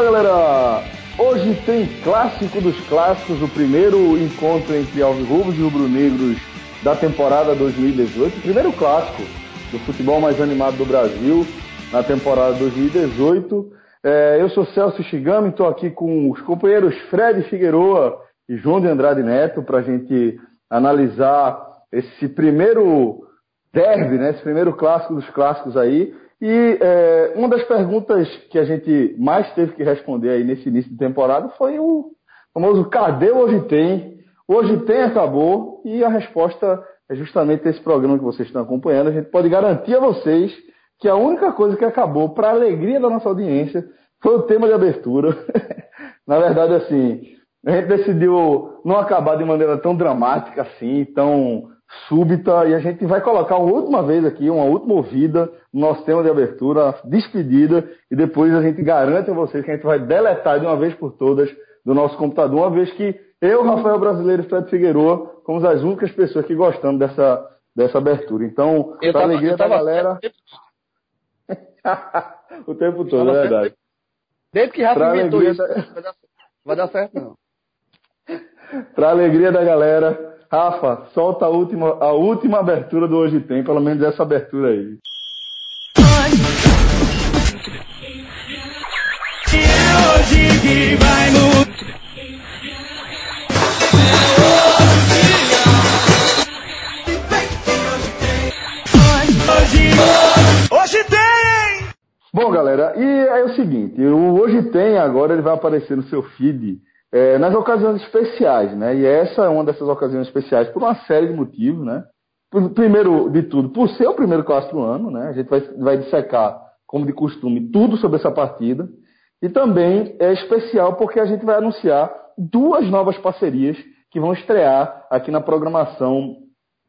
Olá galera! Hoje tem clássico dos clássicos, o primeiro encontro entre Alvirrubos e Rubro-Negros da temporada 2018, o primeiro clássico do futebol mais animado do Brasil na temporada 2018. É, eu sou Celso Shigami, estou aqui com os companheiros Fred Figueroa e João de Andrade Neto para a gente analisar esse primeiro derby, né, esse primeiro clássico dos clássicos aí. E é, uma das perguntas que a gente mais teve que responder aí nesse início de temporada foi o famoso cadê hoje tem? Hoje tem acabou e a resposta é justamente esse programa que vocês estão acompanhando. A gente pode garantir a vocês que a única coisa que acabou, para alegria da nossa audiência, foi o tema de abertura. Na verdade, assim, a gente decidiu não acabar de maneira tão dramática assim, tão súbita, e a gente vai colocar uma última vez aqui, uma última ouvida no nosso tema de abertura, despedida, e depois a gente garante a vocês que a gente vai deletar de uma vez por todas do nosso computador, uma vez que eu, Rafael Brasileiro e Fred Figueroa fomos as únicas pessoas que gostamos dessa, dessa abertura. Então, para a alegria da galera. o tempo todo, é verdade. Desde que Rafa inventou isso, da... vai dar certo não. Para alegria da galera, Rafa, solta a última, a última abertura do Hoje Tem, pelo menos essa abertura aí. hoje que vai Hoje tem! Bom, galera, e é o seguinte, o Hoje Tem agora ele vai aparecer no seu feed é, nas ocasiões especiais, né? E essa é uma dessas ocasiões especiais por uma série de motivos, né? Primeiro de tudo, por ser o primeiro clássico do ano, né? A gente vai, vai dissecar, como de costume, tudo sobre essa partida. E também é especial porque a gente vai anunciar duas novas parcerias que vão estrear aqui na programação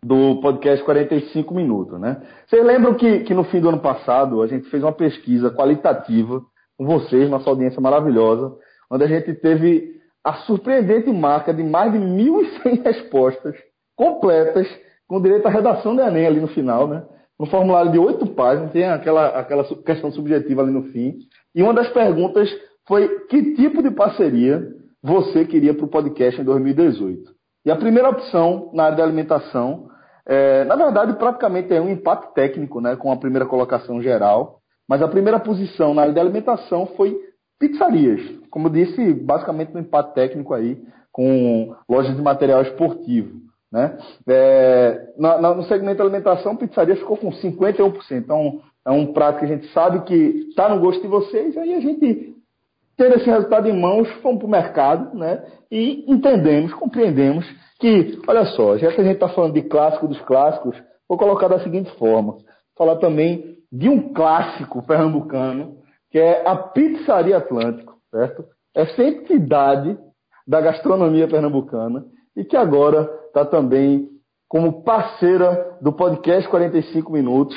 do podcast 45 Minutos. Né? Vocês lembram que, que no fim do ano passado a gente fez uma pesquisa qualitativa com vocês, nossa audiência maravilhosa, onde a gente teve a surpreendente marca de mais de 1.100 respostas completas, com direito à redação do Enem ali no final, né? Um formulário de oito páginas, tem aquela, aquela questão subjetiva ali no fim. E uma das perguntas foi que tipo de parceria você queria para o podcast em 2018. E a primeira opção na área da alimentação, é, na verdade, praticamente é um empate técnico né, com a primeira colocação geral, mas a primeira posição na área da alimentação foi pizzarias. Como disse, basicamente um empate técnico aí com lojas de material esportivo. Né? É, no segmento alimentação, pizzaria ficou com 51%. Então, é um prato que a gente sabe que está no gosto de vocês, aí a gente, tendo esse resultado em mãos, fomos para o mercado né? e entendemos, compreendemos que, olha só, já que a gente está falando de clássico dos clássicos, vou colocar da seguinte forma: falar também de um clássico pernambucano, que é a Pizzaria Atlântico, certo? Essa entidade da gastronomia pernambucana e que agora está também como parceira do podcast 45 Minutos.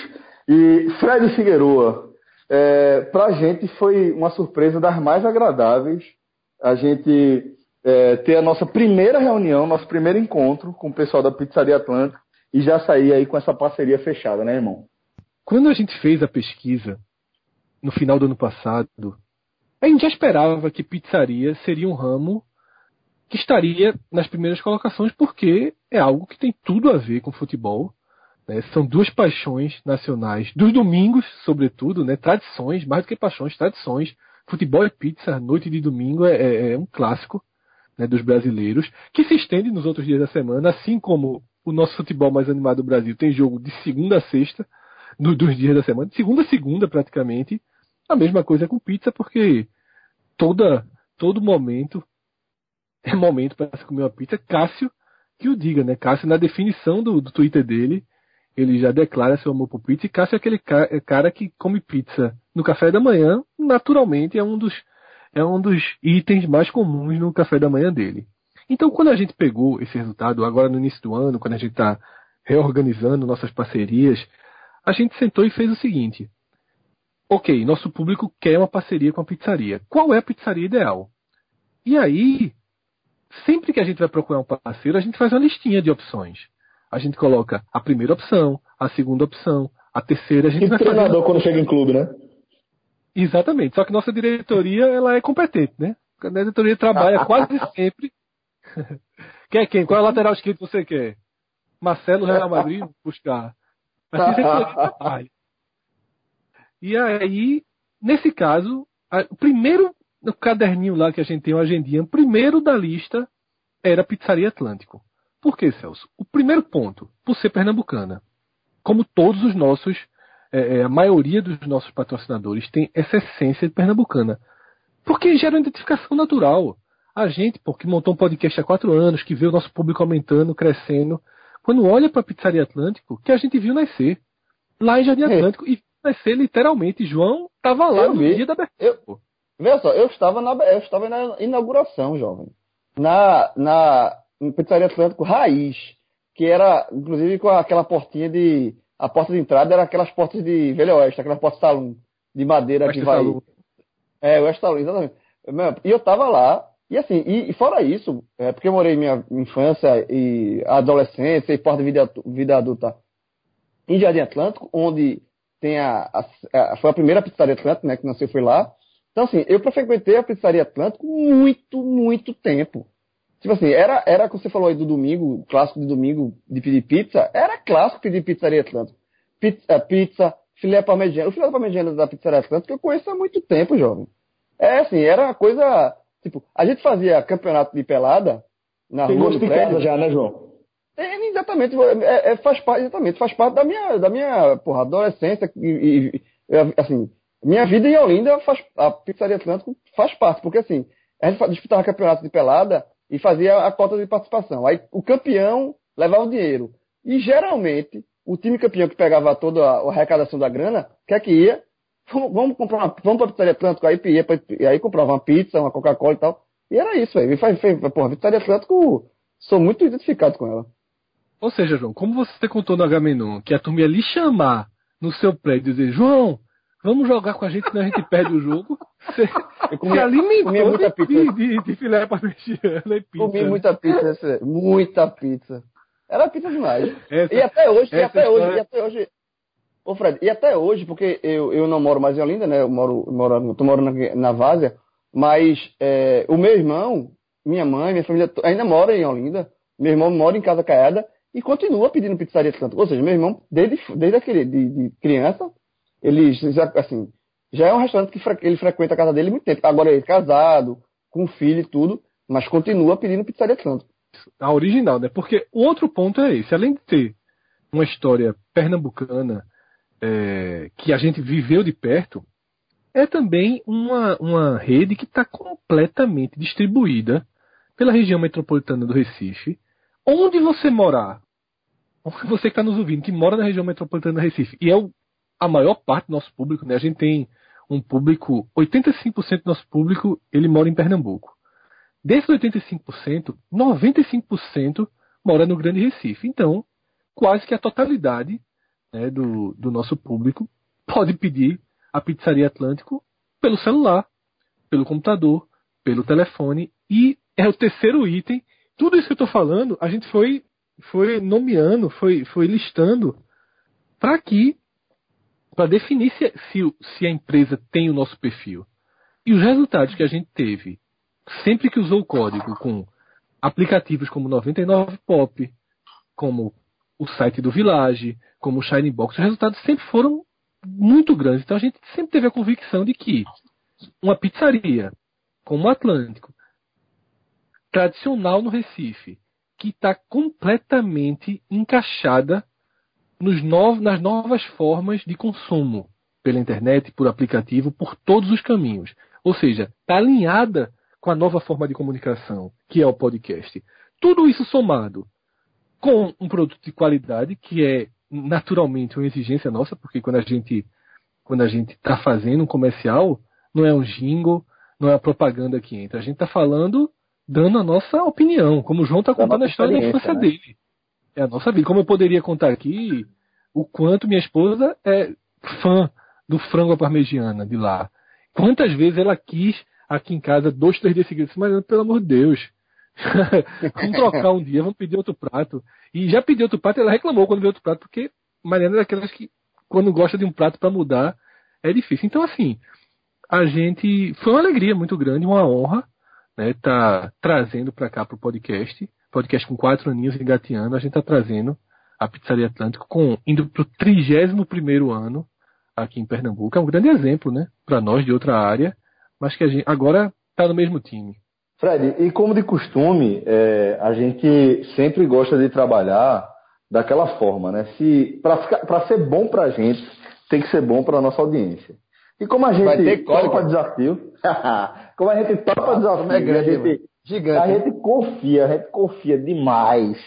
E Fred Figueroa, é, para a gente foi uma surpresa das mais agradáveis a gente é, ter a nossa primeira reunião, nosso primeiro encontro com o pessoal da Pizzaria Atlântico e já sair aí com essa parceria fechada, né, irmão? Quando a gente fez a pesquisa no final do ano passado, a gente já esperava que pizzaria seria um ramo que estaria nas primeiras colocações, porque é algo que tem tudo a ver com futebol. Né? São duas paixões nacionais, dos domingos, sobretudo, né? tradições, mais do que paixões, tradições. Futebol e pizza, noite de domingo, é, é, é um clássico né, dos brasileiros, que se estende nos outros dias da semana, assim como o nosso futebol mais animado do Brasil tem jogo de segunda a sexta, no, dos dias da semana, de segunda a segunda praticamente. A mesma coisa com pizza, porque toda, todo momento é momento para se comer uma pizza. Cássio, que o diga, né? Cássio, na definição do, do Twitter dele, ele já declara seu amor por pizza. E Cássio é aquele ca é cara que come pizza no café da manhã, naturalmente é um dos, é um dos itens mais comuns no café da manhã dele. Então, quando a gente pegou esse resultado, agora no início do ano, quando a gente está reorganizando nossas parcerias, a gente sentou e fez o seguinte: ok, nosso público quer uma parceria com a pizzaria. Qual é a pizzaria ideal? E aí, sempre que a gente vai procurar um parceiro, a gente faz uma listinha de opções. A gente coloca a primeira opção, a segunda opção, a terceira. A gente e vai treinador quando chega em clube, né? Exatamente. Só que nossa diretoria ela é competente, né? A diretoria trabalha quase sempre. quer quem? Qual é a lateral esquerda que você quer? Marcelo Real Madrid? Buscar. Mas diretoria E aí, nesse caso, o primeiro no caderninho lá que a gente tem, uma agendinha, o primeiro da lista era a Pizzaria Atlântico. Por que, Celso? O primeiro ponto, por ser pernambucana. Como todos os nossos, é, é, a maioria dos nossos patrocinadores tem essa essência de pernambucana. Porque gera uma identificação natural. A gente, porque montou um podcast há quatro anos, que vê o nosso público aumentando, crescendo, quando olha para a Pizzaria Atlântico, que a gente viu nascer. Lá em Jardim é. Atlântico, e nascer literalmente. João estava lá eu no vi. dia da abertura. Eu, veja só, eu estava, na, eu estava na inauguração, jovem. Na, na Pizzaria Atlântico Raiz, que era, inclusive, com aquela portinha de. A porta de entrada era aquelas portas de Velho Oeste, aquelas portas salão de madeira Oeste que vai. Salão. É, o Oeste Salão, exatamente. E eu tava lá, e assim, e, e fora isso, é, porque eu morei minha infância e adolescência e porta de vida, vida adulta em Jardim Atlântico, onde tem a, a, a, foi a primeira pizzaria Atlântico, né, que nasceu foi lá. Então assim, eu frequentei a pizzaria Atlântico muito, muito tempo. Tipo assim, era, era como você falou aí do domingo, clássico de domingo de pedir pizza, era clássico pedir pizzaria Atlântico. Pizza, pizza filé parmegiana. O filé parmegiana da pizzaria Atlântico eu conheço há muito tempo, jovem. É assim, era uma coisa. Tipo, a gente fazia campeonato de pelada na Tem rua. Tem prédio já, né, João? É, exatamente, é, é, faz parte, exatamente, faz parte da minha, da minha porra, adolescência e, e, assim, minha vida em Olinda faz, a Pizzaria Atlântico faz parte, porque assim, a gente disputava campeonato de pelada e fazia a cota de participação. Aí o campeão levava o dinheiro. E geralmente, o time campeão que pegava toda a, arrecadação da grana, quer que ia? Vamos comprar uma, vamos pra Pizzaria Atlântico, aí ia pra, aí comprava uma pizza, uma Coca-Cola e tal. E era isso, aí. Porra, Pizzaria Atlântico, sou muito identificado com ela. Ou seja, João, como você contou no Agamenon, que a turma ia lhe chamar no seu prédio e dizer, João, vamos jogar com a gente, senão a gente perde o jogo. Você, comia, se alimentou comia muita de, pizza. De, de filé parmegiana e pizza. Comi muita pizza, muita pizza. Era pizza demais. Essa, e até hoje, e até hoje, e até hoje. Ô Fred, e até hoje, porque eu, eu não moro mais em Olinda, né? Eu moro, moro, tô morando na, na Várzea, mas é, o meu irmão, minha mãe, minha família ainda mora em Olinda. Meu irmão mora em Casa Caiada e continua pedindo pizzaria Atlântico. Ou seja, meu irmão, desde, desde aquele, de, de criança, ele já, assim, já é um restaurante que fre ele frequenta a casa dele muito tempo. Agora ele é casado, com filho e tudo, mas continua pedindo pizzaria Atlântico. A original, né? Porque o outro ponto é esse. Além de ter uma história pernambucana é, que a gente viveu de perto, é também uma, uma rede que está completamente distribuída pela região metropolitana do Recife. Onde você morar, você que está nos ouvindo, que mora na região metropolitana do Recife, e é o, a maior parte do nosso público, né? A gente tem um público, 85% do nosso público, ele mora em Pernambuco. Desses 85%, 95% mora no Grande Recife. Então, quase que a totalidade né, do, do nosso público pode pedir a Pizzaria Atlântico pelo celular, pelo computador, pelo telefone. E é o terceiro item. Tudo isso que eu estou falando, a gente foi foi nomeando, foi, foi listando para que para definir se, se, se a empresa tem o nosso perfil. E os resultados que a gente teve, sempre que usou o código com aplicativos como 99pop, como o site do Village, como o Shine Box, os resultados sempre foram muito grandes. Então a gente sempre teve a convicção de que uma pizzaria como o Atlântico, tradicional no Recife, que está completamente encaixada nas novas formas de consumo pela internet, por aplicativo, por todos os caminhos. Ou seja, está alinhada com a nova forma de comunicação, que é o podcast. Tudo isso somado com um produto de qualidade, que é naturalmente uma exigência nossa, porque quando a gente quando a gente está fazendo um comercial, não é um jingle, não é a propaganda que entra. A gente está falando dando a nossa opinião, como o João está contando a história da infância né? dele. É a nossa vida. Como eu poderia contar aqui o quanto minha esposa é fã do frango à parmegiana de lá. Quantas vezes ela quis aqui em casa dois, três dias seguidos, mas pelo amor de Deus. vamos trocar um dia, vamos pedir outro prato. E já pediu outro prato, ela reclamou quando viu outro prato, porque Mariana é daquelas que, quando gosta de um prato para mudar, é difícil. Então, assim, a gente. Foi uma alegria muito grande, uma honra, né? Tá trazendo para cá pro podcast. Podcast com quatro aninhos engateando, a gente tá trazendo a Pizzaria Atlântico com indo pro 31 primeiro ano aqui em Pernambuco. É um grande exemplo, né? Para nós de outra área, mas que a gente agora tá no mesmo time. Fred, e como de costume, é, a gente sempre gosta de trabalhar daquela forma, né? Se para ser bom para a gente, tem que ser bom para nossa audiência. E como a gente topa desafio, como a gente topa desafio, é grande, a gente, gigante. A gente confia, a gente confia demais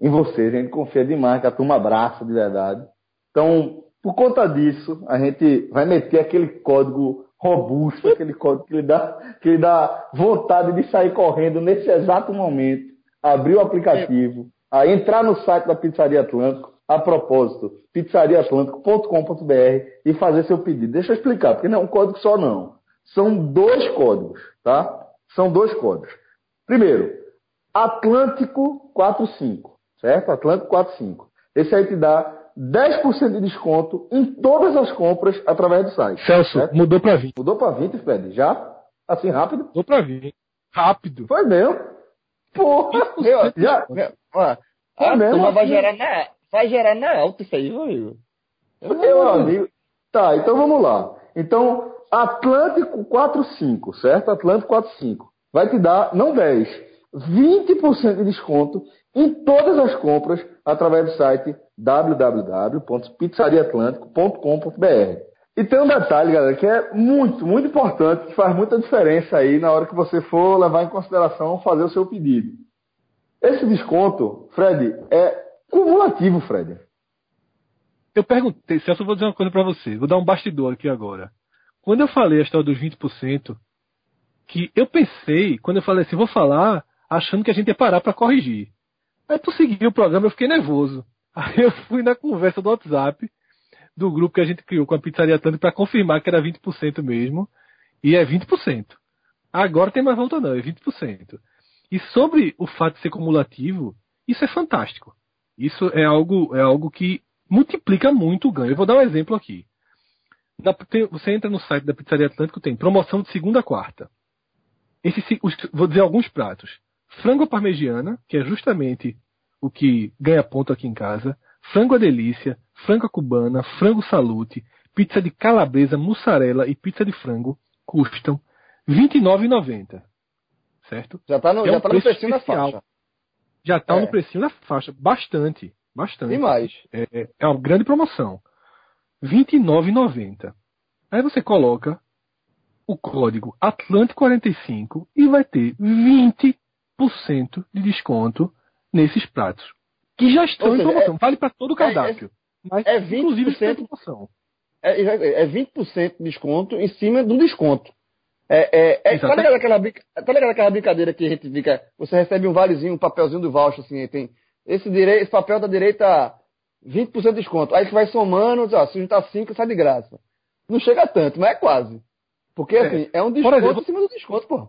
em vocês, a gente confia demais que a turma abraça de verdade. Então, por conta disso, a gente vai meter aquele código robusto, aquele código que lhe dá, que lhe dá vontade de sair correndo nesse exato momento, abrir o aplicativo, a entrar no site da Pizzaria Atlântico, a propósito, pizzariaatlântico.com.br e fazer seu pedido. Deixa eu explicar, porque não é um código só não. São dois códigos, tá? São dois códigos. Primeiro, Atlântico 45, certo? Atlântico 45. Esse aí te dá 10% de desconto em todas as compras através do site. Celso, certo? mudou para 20. Mudou para 20, Fred? Já? Assim, rápido? Mudou para 20. Rápido. Foi mesmo? Porra! Meu, já, meu, ó, a mesmo, turma vai gerar, na, vai gerar na alta isso aí, meu amigo. Meu amigo. Tá, então vamos lá. Então, Atlântico 45, certo? Atlântico 45. Vai te dar, não 10, 20% de desconto em todas as compras através do site www.pizzariaatlântico.com.br. E tem um detalhe, galera, que é muito, muito importante, que faz muita diferença aí na hora que você for levar em consideração fazer o seu pedido. Esse desconto, Fred, é cumulativo, Fred. Eu perguntei, Celso, eu vou dizer uma coisa para você, vou dar um bastidor aqui agora. Quando eu falei a história dos 20%, que eu pensei, quando eu falei assim, vou falar, achando que a gente ia parar para corrigir. Aí tu seguiu o programa, eu fiquei nervoso. Aí eu fui na conversa do WhatsApp do grupo que a gente criou com a Pizzaria Tanto para confirmar que era 20% mesmo. E é 20%. Agora tem mais volta não, é 20%. E sobre o fato de ser cumulativo, isso é fantástico. Isso é algo, é algo que multiplica muito o ganho. Eu vou dar um exemplo aqui. Você entra no site da Pizzaria Atlântico, tem promoção de segunda a quarta. Esse, vou dizer alguns pratos. Frango parmegiana, que é justamente o que ganha ponto aqui em casa. Frango a delícia, frango cubana, frango salute, pizza de calabresa, mussarela e pizza de frango custam R$ 29,90. Certo? Já está no, é um já tá no precinho da faixa. Já está é. no precinho da faixa. Bastante. Bastante. E mais. É, é uma grande promoção. R$ 29,90. Aí você coloca o código Atlântico45 e vai ter 20% de desconto nesses pratos. Que já estão seja, em promoção. É, vale para todo o cardápio. É, mas, é 20%, inclusive, sem promoção. É, é 20% de desconto em cima do desconto. É, é, é, tá, ligado aquela, tá ligado aquela brincadeira que a gente fica. Você recebe um valezinho, um papelzinho do voucher, assim, tem. Esse, direito, esse papel da direita, 20% de desconto. Aí você vai somando, ó, se juntar 5, sai de graça. Não chega tanto, mas é quase. Porque, é. assim, é um desconto exemplo, em cima do desconto, pô.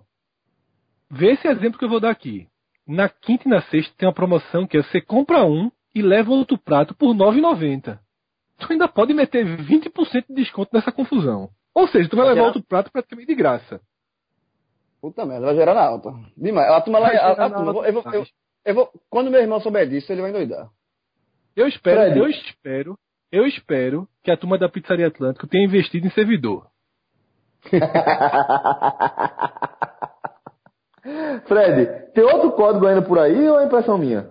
Vê esse exemplo que eu vou dar aqui. Na quinta e na sexta tem uma promoção que é você compra um e leva outro prato por R$ 9,90. Tu ainda pode meter 20% de desconto nessa confusão. Ou seja, tu vai, vai levar gerar... outro prato praticamente de graça. Puta merda, vai gerar na alta. Demais. A turma lá. A, a, turma, eu, vou, eu, vou, eu, vou, quando meu irmão souber disso, ele vai endoidar. Eu espero, Fred. eu espero, eu espero que a turma da Pizzaria Atlântico tenha investido em servidor. Fred, tem outro código ainda por aí ou é impressão minha?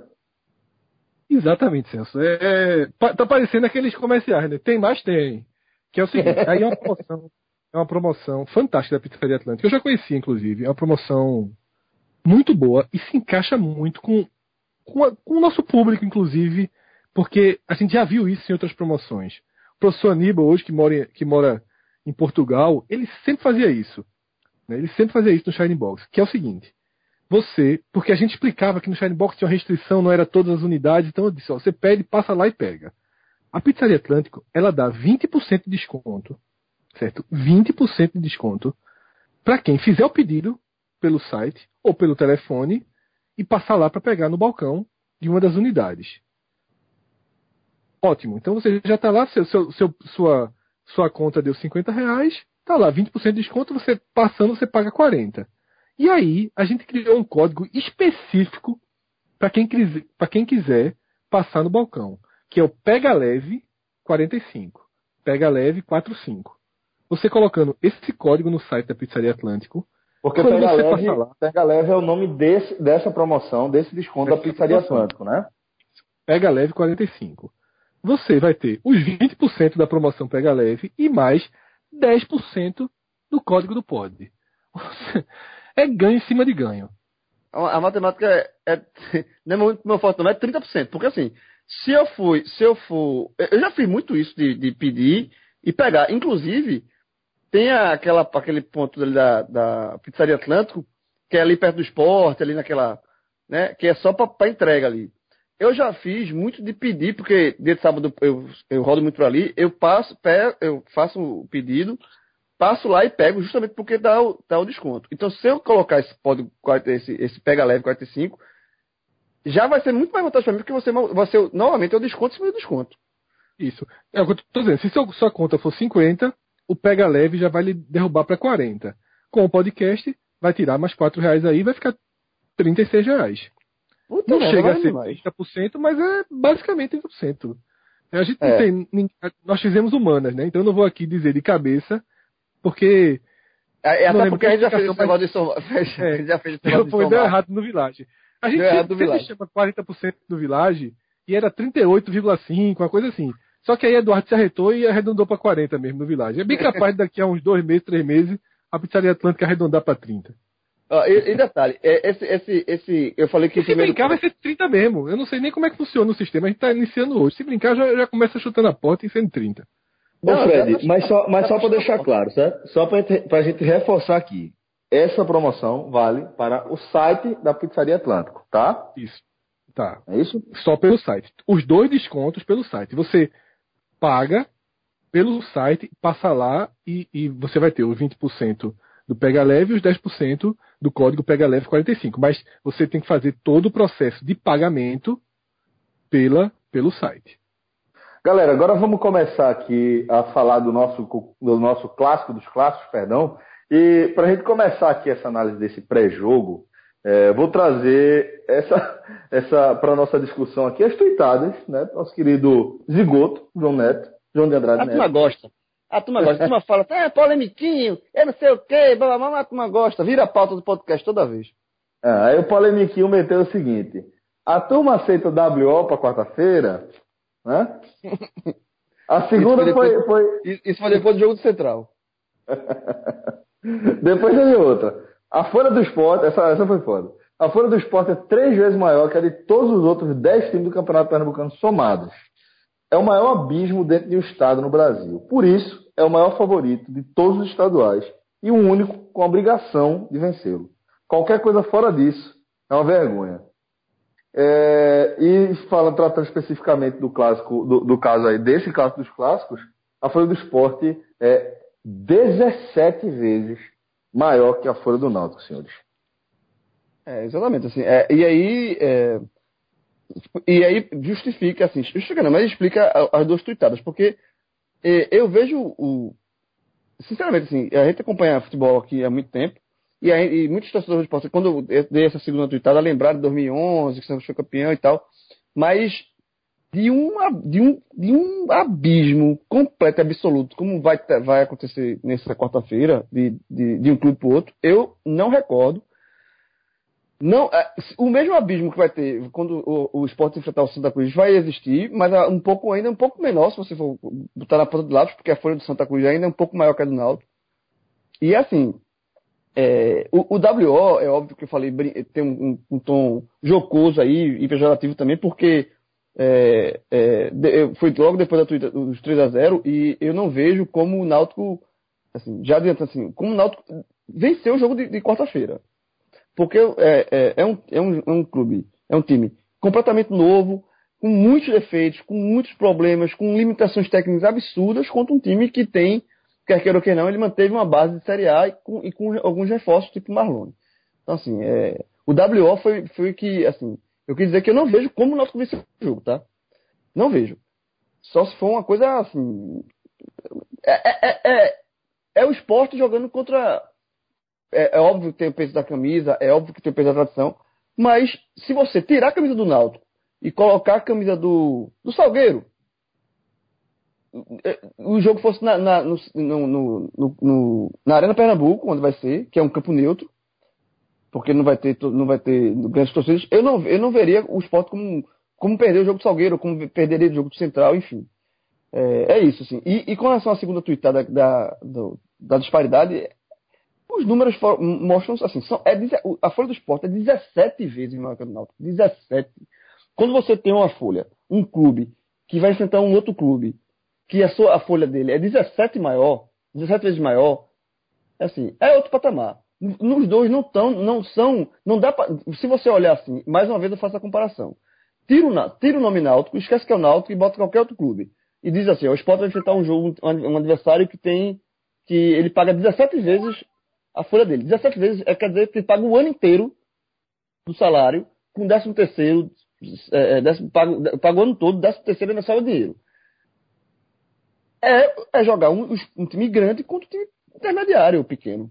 Exatamente, Celso. É, é, tá parecendo aqueles comerciais, né? Tem mais? Tem. Que é o seguinte, aí é uma promoção, é uma promoção fantástica da Pizzaria Atlântica. Eu já conheci, inclusive. É uma promoção muito boa e se encaixa muito com, com, a, com o nosso público, inclusive, porque a gente já viu isso em outras promoções. O professor Aníbal, hoje que mora, que mora em Portugal, ele sempre fazia isso. Né? Ele sempre fazia isso no Shining Box, que é o seguinte. Você, porque a gente explicava que no Shining Box tinha uma restrição, não era todas as unidades, então eu disse, ó, você pede, passa lá e pega. A Pizzaria Atlântico, ela dá 20% de desconto, certo? 20% de desconto para quem fizer o pedido pelo site ou pelo telefone e passar lá para pegar no balcão de uma das unidades. Ótimo. Então você já está lá, seu, seu, seu, sua, sua conta deu 50 reais, Tá lá, 20% de desconto, você passando, você paga 40%. E aí, a gente criou um código específico para quem, quem quiser passar no balcão, que é o Pega Leve 45. Pega Leve 45. Você colocando esse código no site da Pizzaria Atlântico. Porque Pega Leve, lá, Pega Leve é o nome desse, dessa promoção, desse desconto da Pizzaria Atlântico, né? Pega Leve 45. Você vai ter os 20% da promoção Pega Leve e mais 10% do código do POD. É ganho em cima de ganho. A, matemática é, é não é muito meu forte, não é 30%. Porque assim, se eu fui, se eu for. Eu já fiz muito isso de, de pedir e pegar. Inclusive, tem aquela, aquele ponto ali da, da Pizzaria Atlântico, que é ali perto do esporte, ali naquela. Né, que é só para entrega ali. Eu já fiz muito de pedir, porque dia de sábado eu, eu rodo muito por ali, eu passo, eu faço o pedido, passo lá e pego justamente porque dá o, dá o desconto. Então, se eu colocar esse código, esse, esse pega leve 45, já vai ser muito mais vantagem para mim, porque você, novamente o desconto em cima do desconto. Isso. É o que eu dizendo. Se sua, sua conta for 50, o pega leve já vai lhe derrubar para 40. Com o podcast, vai tirar mais 4 reais aí, vai ficar 36 reais. Puta não chega a ser 30%, mas é basicamente 30%. A gente é. tem. Nós fizemos humanas, né? Então eu não vou aqui dizer de cabeça porque. É, é até porque a gente já fez esse negócio de som. É, já fez esse Foi deu errado no Village. A gente sempre, Village. chama 40% do Village e era 38,5%, uma coisa assim. Só que aí Eduardo se arretou e arredondou para 40 mesmo no Village. É bem capaz daqui a uns dois meses, três meses, a Pizzaria Atlântica arredondar para 30. Uh, e, e, detalhe, é, esse, esse, esse, eu falei que. Se primeiro... brincar, vai ser 30 mesmo. Eu não sei nem como é que funciona o sistema. A gente está iniciando hoje. Se brincar, já, já começa chutando a porta e sendo 30. Bom, Fred, mas só, mas só para deixar claro, certo? Só para a gente reforçar aqui. Essa promoção vale para o site da Pizzaria Atlântico, tá? Isso. Tá. É isso? Só pelo site. Os dois descontos pelo site. Você paga pelo site, passa lá e, e você vai ter os 20% do Pega Leve e os 10% do código Pega Leve 45. Mas você tem que fazer todo o processo de pagamento pela, pelo site. Galera, agora vamos começar aqui a falar do nosso, do nosso clássico dos clássicos, perdão. E para a gente começar aqui essa análise desse pré-jogo, é, vou trazer essa, essa para nossa discussão aqui as tuitadas, né? Nosso querido Zigoto, João Neto, João de Andrade A turma gosta. A turma gosta. A turma fala, é polemiquinho, eu não sei o quê, blá, blá, blá, a turma gosta. Vira a pauta do podcast toda vez. É, aí o polemiquinho meteu o seguinte, a turma aceita o WO para quarta-feira? Né? A segunda isso foi, depois, foi, Isso foi depois do jogo do Central. depois teve outra. A Folha do Esporte, essa, essa foi foda. A Folha do Esporte é três vezes maior que a de todos os outros dez times do Campeonato Pernambucano somados. É o maior abismo dentro de um estado no Brasil. Por isso, é o maior favorito de todos os estaduais e o único com a obrigação de vencê-lo. Qualquer coisa fora disso é uma vergonha. É, e falando, tratando especificamente do clássico, do, do, caso aí, desse caso dos clássicos, a Folha do Esporte é 17 vezes maior que a Folha do Náutico, senhores. É, exatamente, assim, é, e aí, é, e aí justifica, assim, justifica não, mas explica as duas tuitadas, porque é, eu vejo o, sinceramente, assim, a gente acompanha futebol aqui há muito tempo, e, aí, e muitos torcedores de quando eu dei essa segunda tweetada, lembraram de 2011, que Santos foi campeão e tal. Mas de um, de um, de um abismo completo e absoluto, como vai, vai acontecer nessa quarta-feira, de, de, de, um clube para outro, eu não recordo. Não, é, o mesmo abismo que vai ter quando o, o esporte enfrentar o Santa Cruz vai existir, mas um pouco ainda um pouco menor se você for botar na ponta do lápis, porque a folha do Santa Cruz ainda é um pouco maior que a do Náutico. E assim, é, o, o, WO, é óbvio que eu falei, tem um, um, tom jocoso aí e pejorativo também, porque é, é, foi logo depois da Twitter, dos 3 a 0 e eu não vejo como o Náutico, assim, já adianta assim, como o Náutico venceu o jogo de, de quarta-feira. Porque é, é, é, um, é, um, é um clube, é um time completamente novo, com muitos defeitos, com muitos problemas, com limitações técnicas absurdas, contra um time que tem quer queira ou quer não, ele manteve uma base de Série A e com, e com alguns reforços, tipo Marlone. Então, assim, é, o WO foi, foi que, assim, eu quis dizer que eu não vejo como o Náutico venceu o jogo, tá? Não vejo. Só se for uma coisa, assim... É, é, é, é é o esporte jogando contra. É, é, óbvio que tem o peso da camisa, é óbvio que tem o peso da tradição, mas se você tirar a camisa do Náutico e colocar a camisa do, do Salgueiro, é, o jogo fosse na, na, no, no, no, na Arena Pernambuco, onde vai ser, que é um campo neutro, porque não vai ter, não vai ter grandes torcidas, eu não, eu não veria o esporte como, como perder o jogo do Salgueiro, como perderia o jogo do Central, enfim. É, é isso, assim. E, e, com relação à segunda tweetada da, da, da disparidade, os números for, mostram, assim, são, é, a folha do esporte é 17 vezes maior que a do Náutico. 17. Quando você tem uma folha, um clube, que vai enfrentar um outro clube, que a, sua, a folha dele é 17 maior, 17 vezes maior, é assim, é outro patamar. Nos dois não tão, não são, não dá pra, se você olhar assim, mais uma vez eu faço a comparação. Tira o, tira o nome Náutico, esquece que é o Náutico e bota qualquer outro clube e diz assim: o Sport vai enfrentar um jogo, um adversário que tem. que ele paga 17 vezes a folha dele. 17 vezes é, quer dizer que ele paga o ano inteiro do salário, com 13 terceiro, é, é, décimo, paga, paga o ano todo, 13 terceiro ainda salva dinheiro. É, é jogar um, um, time grande contra um time intermediário pequeno.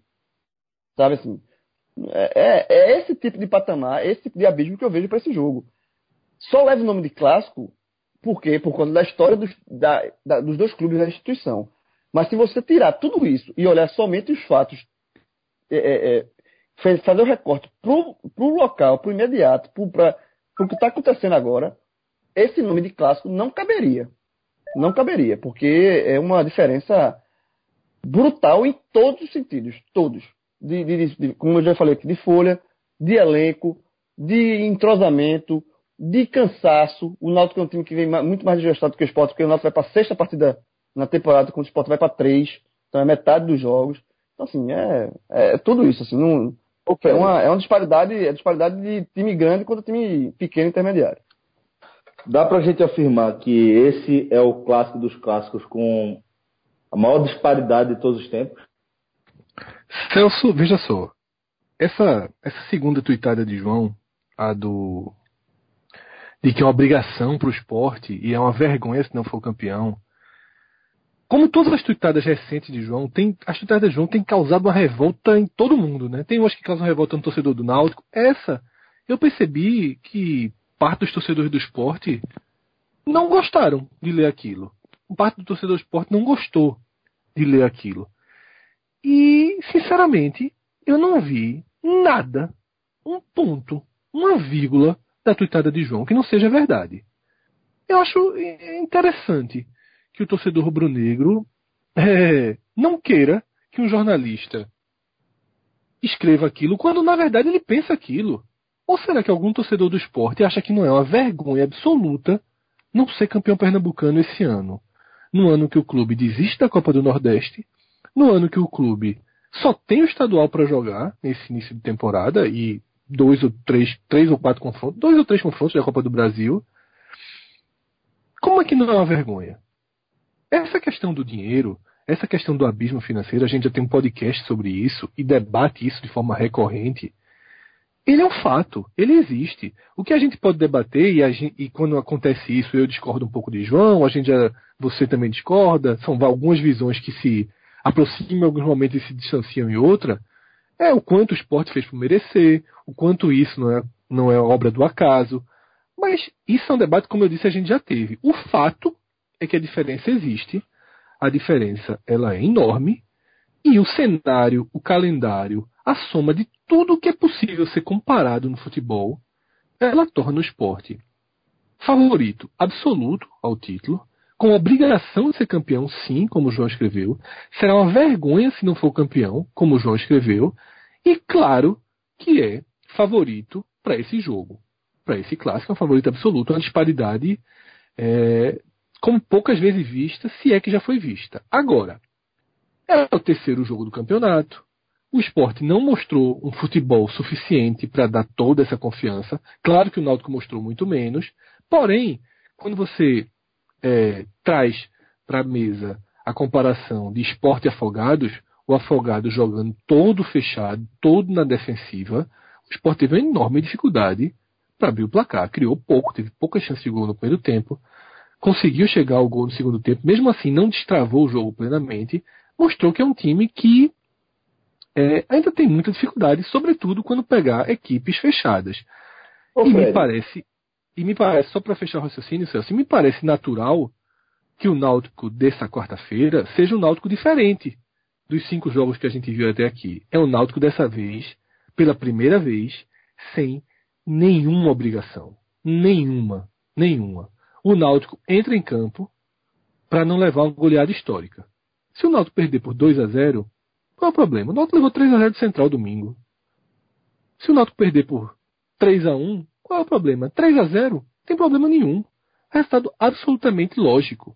Sabe assim? É, é, é, esse tipo de patamar, esse tipo de abismo que eu vejo para esse jogo. Só leva o nome de clássico por quê? Por conta da história dos, da, da, dos dois clubes da instituição. Mas se você tirar tudo isso e olhar somente os fatos, é, é, é fazer o recorte para o local, para o imediato, para o que está acontecendo agora, esse nome de clássico não caberia. Não caberia, porque é uma diferença brutal em todos os sentidos. Todos. De, de, de, como eu já falei aqui, de folha, de elenco, de entrosamento, de cansaço. O Náutico é um time que vem muito mais desgastado que o Sport, porque o Náutico vai para a sexta partida na temporada, quando o Sport vai para três. Então é metade dos jogos. Então, assim, é, é tudo isso. Assim, não, é, uma, é uma disparidade, é disparidade de time grande contra time pequeno e intermediário. Dá para a gente afirmar que esse é o clássico dos clássicos com a maior disparidade de todos os tempos? Celso, veja só. Essa, essa segunda tuitada de João, a do de que é uma obrigação para o esporte e é uma vergonha se não for campeão. Como todas as tuitadas recentes de João, tem, as tuitadas de João têm causado uma revolta em todo mundo, né? Tem umas que causam revolta no torcedor do Náutico. Essa, eu percebi que parte dos torcedores do esporte não gostaram de ler aquilo. Parte do torcedor do esporte não gostou de ler aquilo. E, sinceramente, eu não vi nada, um ponto, uma vírgula da tuitada de João que não seja verdade. Eu acho interessante que o torcedor rubro-negro é, não queira que um jornalista escreva aquilo quando na verdade ele pensa aquilo. Ou será que algum torcedor do esporte acha que não é uma vergonha absoluta não ser campeão pernambucano esse ano? No ano que o clube desiste da Copa do Nordeste, no ano que o clube só tem o estadual para jogar nesse início de temporada e dois ou três, três ou quatro confrontos, dois ou três confrontos da Copa do Brasil. Como é que não é uma vergonha? Essa questão do dinheiro, essa questão do abismo financeiro, a gente já tem um podcast sobre isso e debate isso de forma recorrente. Ele é um fato, ele existe. O que a gente pode debater, e, gente, e quando acontece isso, eu discordo um pouco de João, a gente já, você também discorda, são algumas visões que se aproximam em alguns momentos e se distanciam em outra, é o quanto o esporte fez por merecer, o quanto isso não é, não é obra do acaso. Mas isso é um debate, como eu disse, a gente já teve. O fato é que a diferença existe, a diferença ela é enorme, e o cenário, o calendário, a soma de tudo que é possível ser comparado no futebol, ela torna o esporte favorito absoluto ao título, com obrigação de ser campeão, sim, como o João escreveu. Será uma vergonha se não for campeão, como o João escreveu. E claro que é favorito para esse jogo. Para esse clássico, é um favorito absoluto, uma disparidade é, como poucas vezes vista, se é que já foi vista. Agora, é o terceiro jogo do campeonato. O esporte não mostrou um futebol suficiente para dar toda essa confiança. Claro que o Náutico mostrou muito menos. Porém, quando você é, traz para a mesa a comparação de esporte e afogados, o afogado jogando todo fechado, todo na defensiva, o esporte teve uma enorme dificuldade para abrir o placar. Criou pouco, teve pouca chance de gol no primeiro tempo, conseguiu chegar ao gol no segundo tempo, mesmo assim não destravou o jogo plenamente, mostrou que é um time que é, ainda tem muita dificuldade, sobretudo quando pegar equipes fechadas. Ô, e Fred. me parece, e me parece, só para fechar o raciocínio, Celso, me parece natural que o Náutico dessa quarta-feira seja um Náutico diferente dos cinco jogos que a gente viu até aqui. É o Náutico dessa vez, pela primeira vez, sem nenhuma obrigação. Nenhuma. Nenhuma. O Náutico entra em campo para não levar uma goleada histórica. Se o Náutico perder por 2 a 0 qual é o problema? O Náutico levou 3 a 0 do Central domingo. Se o Náutico perder por 3 a 1 qual é o problema? 3 a 0 não tem problema nenhum. Resultado absolutamente lógico.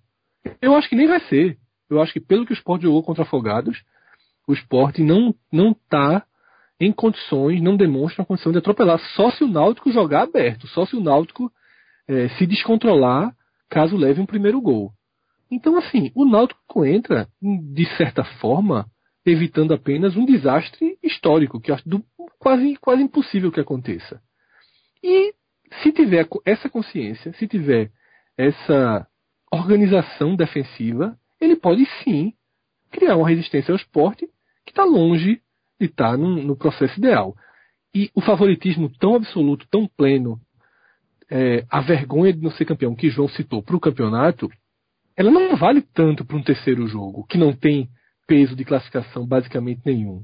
Eu acho que nem vai ser. Eu acho que pelo que o Sport jogou contra Afogados, o Sport não não está em condições, não demonstra a condição de atropelar. Só se o Náutico jogar aberto, só se o Náutico é, se descontrolar caso leve um primeiro gol. Então, assim, o Náutico entra, de certa forma, evitando apenas um desastre histórico, que acho do, quase, quase impossível que aconteça. E se tiver essa consciência, se tiver essa organização defensiva, ele pode sim criar uma resistência ao esporte que está longe de estar tá no, no, processo ideal. E o favoritismo tão absoluto, tão pleno, é, a vergonha de não ser campeão que João citou para o campeonato, ela não vale tanto para um terceiro jogo, que não tem peso de classificação basicamente nenhum.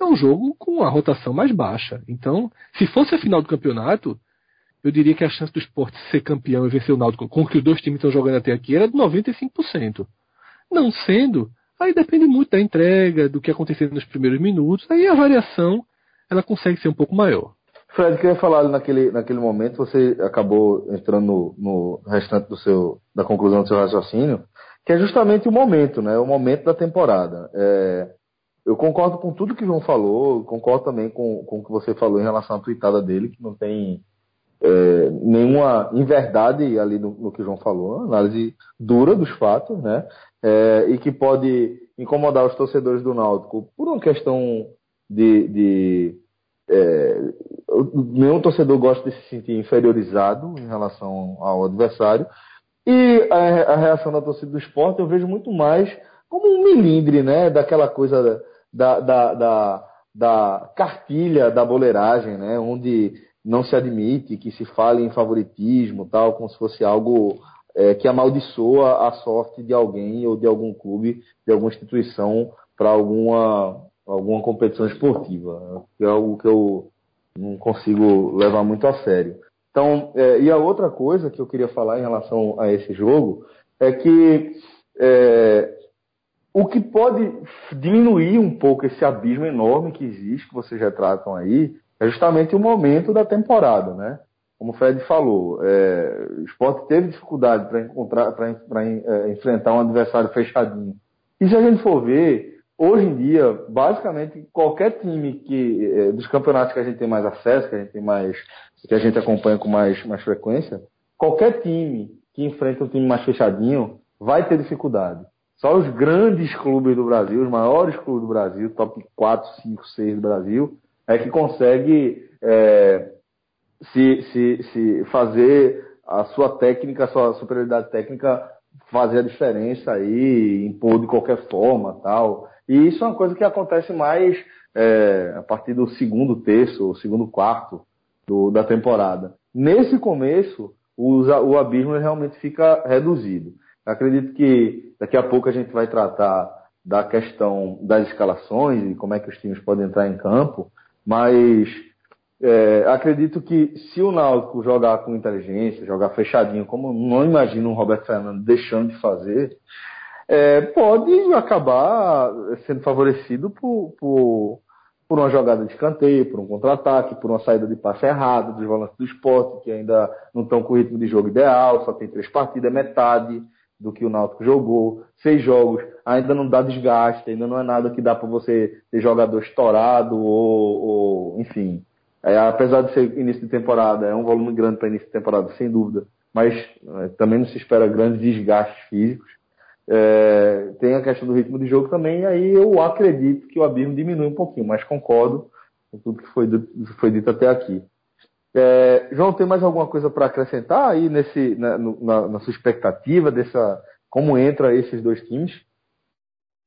É um jogo com a rotação mais baixa. Então, se fosse a final do campeonato, eu diria que a chance do esporte ser campeão e vencer o Náutico, com que os dois times estão jogando até aqui, era de 95%. Não sendo, aí depende muito da entrega, do que acontecer nos primeiros minutos, aí a variação ela consegue ser um pouco maior. Fred, queria falar naquele, naquele momento, você acabou entrando no, no restante do seu, da conclusão do seu raciocínio, que é justamente o momento, né? O momento da temporada. É, eu concordo com tudo que o João falou, concordo também com, com o que você falou em relação à tweetada dele, que não tem é, nenhuma inverdade ali no, no, que o João falou, análise dura dos fatos, né? É, e que pode incomodar os torcedores do Náutico por uma questão de. de é, nenhum torcedor gosta de se sentir inferiorizado em relação ao adversário, e a, a, reação da torcida do esporte eu vejo muito mais como um milindre, né? Daquela coisa da, da, da, da cartilha da boleiragem, né? Onde não se admite que se fale em favoritismo, tal, como se fosse algo é, que amaldiçoa a sorte de alguém ou de algum clube, de alguma instituição para alguma, alguma competição esportiva. É algo que eu não consigo levar muito a sério. Então, é, e a outra coisa que eu queria falar em relação a esse jogo é que é, o que pode diminuir um pouco esse abismo enorme que existe, que vocês já tratam aí, é justamente o momento da temporada, né? Como o Fred falou, é, o esporte teve dificuldade para encontrar, para é, enfrentar um adversário fechadinho. E se a gente for ver, hoje em dia, basicamente qualquer time que é, dos campeonatos que a gente tem mais acesso, que a gente tem mais que a gente acompanha com mais, mais frequência, qualquer time que enfrenta um time mais fechadinho vai ter dificuldade. Só os grandes clubes do Brasil, os maiores clubes do Brasil, top 4, 5, 6 do Brasil, é que consegue é, se, se, se fazer a sua técnica, a sua superioridade técnica fazer a diferença aí, impor de qualquer forma tal. E isso é uma coisa que acontece mais é, a partir do segundo terço, ou segundo quarto do, da temporada. Nesse começo, o, o abismo realmente fica reduzido. acredito que daqui a pouco a gente vai tratar da questão das escalações e como é que os times podem entrar em campo, mas é, acredito que se o Náutico jogar com inteligência, jogar fechadinho, como não imagino um Roberto Fernando deixando de fazer, é, pode acabar sendo favorecido por, por, por uma jogada de escanteio, por um contra-ataque, por uma saída de passe errada dos volantes do esporte, que ainda não estão com o ritmo de jogo ideal, só tem três partidas, é metade do que o Náutico jogou, seis jogos, ainda não dá desgaste, ainda não é nada que dá para você ter jogador estourado ou, ou enfim. É, apesar de ser início de temporada, é um volume grande para início de temporada, sem dúvida, mas é, também não se espera grandes desgastes físicos. É, tem a questão do ritmo de jogo também, aí eu acredito que o abismo diminui um pouquinho, mas concordo com tudo que foi, foi dito até aqui. É, João, tem mais alguma coisa para acrescentar aí nesse, na, na, na, sua expectativa dessa como entra esses dois times?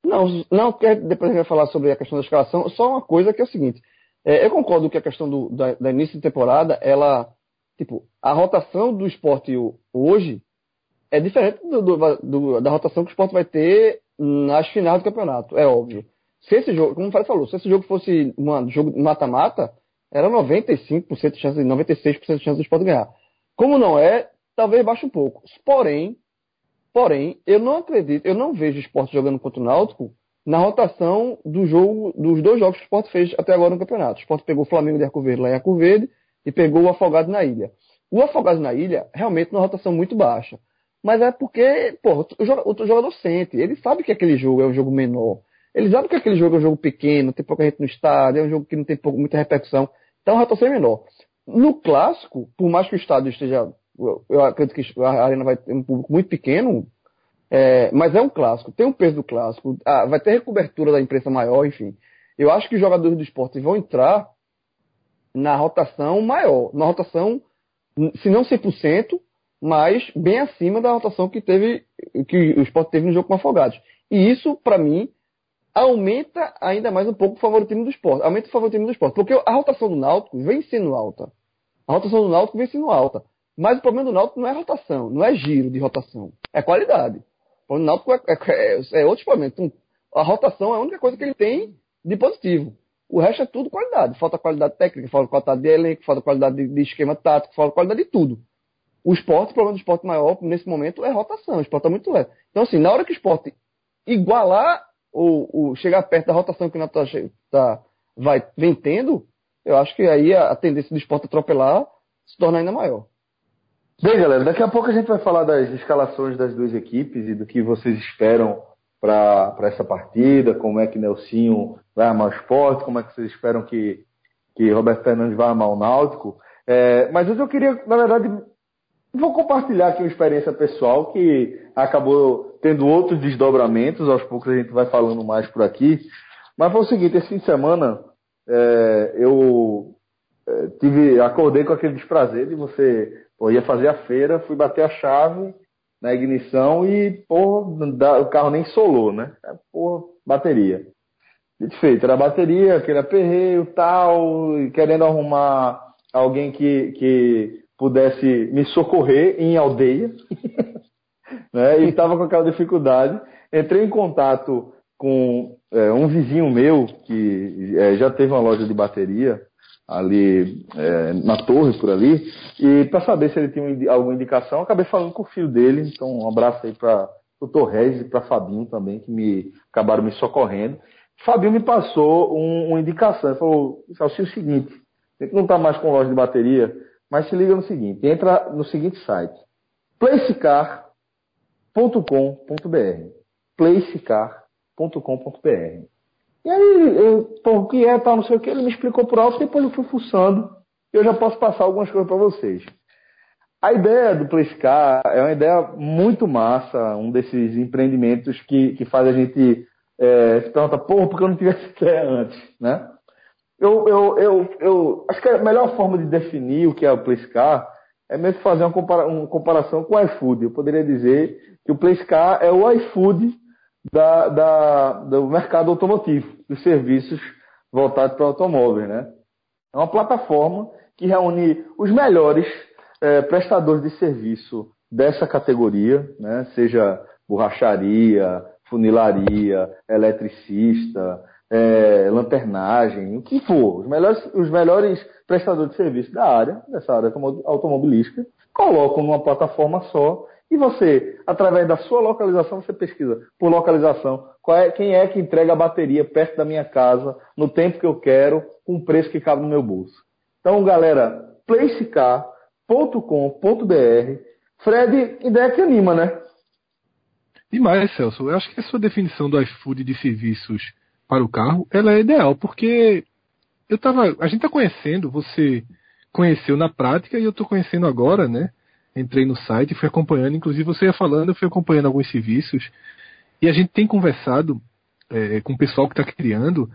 Não, não quer depois vai falar sobre a questão da escalação. Só uma coisa que é o seguinte: é, eu concordo que a questão do, da, da, início de temporada, ela, tipo, a rotação do esporte hoje é diferente do, do, da rotação que o esporte vai ter nas finais do campeonato, é óbvio. Se esse jogo, como o Fred falou, se esse jogo fosse um jogo mata-mata, era 95% de chance, 96% de chance do esporte ganhar. Como não é, talvez baixe um pouco. Porém, porém, eu não acredito, eu não vejo o esporte jogando contra o Náutico na rotação do jogo, dos dois jogos que o esporte fez até agora no campeonato. O esporte pegou o Flamengo de Arco Verde lá em Arco Verde e pegou o Afogado na Ilha. O Afogado na Ilha, realmente, numa rotação muito baixa. Mas é porque, pô, o jogador, sente, ele sabe que aquele jogo é um jogo menor. Ele sabe que aquele jogo é um jogo pequeno, tem pouca gente no estádio, é um jogo que não tem muita repercussão. Então a rotação é menor. No clássico, por mais que o estádio esteja. Eu acredito que a arena vai ter um público muito pequeno, é, mas é um clássico, tem um peso do clássico, ah, vai ter recobertura da imprensa maior, enfim. Eu acho que os jogadores do esporte vão entrar na rotação maior, na rotação, se não 100%, mas bem acima da rotação que teve que o esporte teve no jogo com Afogados. E isso, para mim, aumenta ainda mais um pouco o favoritismo do esporte. Aumenta o favoritismo do esporte. Porque a rotação do Náutico vem sendo alta. A rotação do Náutico vem sendo alta. Mas o problema do Náutico não é rotação, não é giro de rotação. É qualidade. O Náutico é, é, é, é outro problema. Então, a rotação é a única coisa que ele tem de positivo. O resto é tudo qualidade. Falta qualidade técnica, falta qualidade de elenco, falta qualidade de, de esquema tático, falta qualidade de tudo. O esporte, o problema do esporte maior nesse momento é rotação. O esporte está muito leve. Então, assim, na hora que o esporte igualar ou, ou chegar perto da rotação que o Náutico tá, vai, vem tendo, eu acho que aí a, a tendência do esporte atropelar se torna ainda maior. Bem, galera, daqui a pouco a gente vai falar das escalações das duas equipes e do que vocês esperam para essa partida, como é que Nelsinho vai armar o esporte, como é que vocês esperam que, que Roberto Fernandes vai armar o Náutico. É, mas eu queria, na verdade, vou compartilhar aqui uma experiência pessoal que acabou tendo outros desdobramentos, aos poucos a gente vai falando mais por aqui. Mas foi o seguinte, esse fim de semana é, eu é, tive, acordei com aquele desprazer de você Pô, ia fazer a feira, fui bater a chave na ignição e, porra, o carro nem solou, né? É, porra, bateria. Dito feito, era bateria, aquele aperreio tal, querendo arrumar alguém que, que pudesse me socorrer em aldeia, né? E estava com aquela dificuldade. Entrei em contato com é, um vizinho meu que é, já teve uma loja de bateria ali é, na torre por ali e para saber se ele tinha alguma indicação acabei falando com o filho dele então um abraço aí para o Torres e para Fabinho também que me acabaram me socorrendo Fabinho me passou um, uma indicação ele falou Salsi, o seguinte a gente não está mais com loja de bateria mas se liga no seguinte entra no seguinte site placecar.com.br placecar.com.br e aí, eu, pô, o que é, tal, não sei o que, ele me explicou por alto, depois eu fui fuçando, e eu já posso passar algumas coisas para vocês. A ideia do Placecar é uma ideia muito massa, um desses empreendimentos que, que faz a gente é, se perguntar, porra, por que eu não tivesse ideia antes, né? Eu, eu, eu, eu acho que a melhor forma de definir o que é o Placecar é mesmo fazer uma, compara uma comparação com o iFood. Eu poderia dizer que o Placecar é o iFood da, da, do mercado automotivo, dos serviços voltados para o automóvel. Né? É uma plataforma que reúne os melhores é, prestadores de serviço dessa categoria, né? seja borracharia, funilaria, eletricista, é, lanternagem, o que for, os melhores, os melhores prestadores de serviço da área, dessa área automobilística, colocam numa plataforma só e você, através da sua localização, você pesquisa por localização é, quem é que entrega a bateria perto da minha casa, no tempo que eu quero, com o preço que cabe no meu bolso. Então, galera, placecar.com.br. Fred, ideia que anima, né? Demais, Celso. Eu acho que a sua definição do iFood de serviços para o carro, ela é ideal, porque eu tava, a gente está conhecendo, você conheceu na prática e eu estou conhecendo agora, né? entrei no site, fui acompanhando, inclusive você ia falando, eu fui acompanhando alguns serviços, e a gente tem conversado é, com o pessoal que está criando,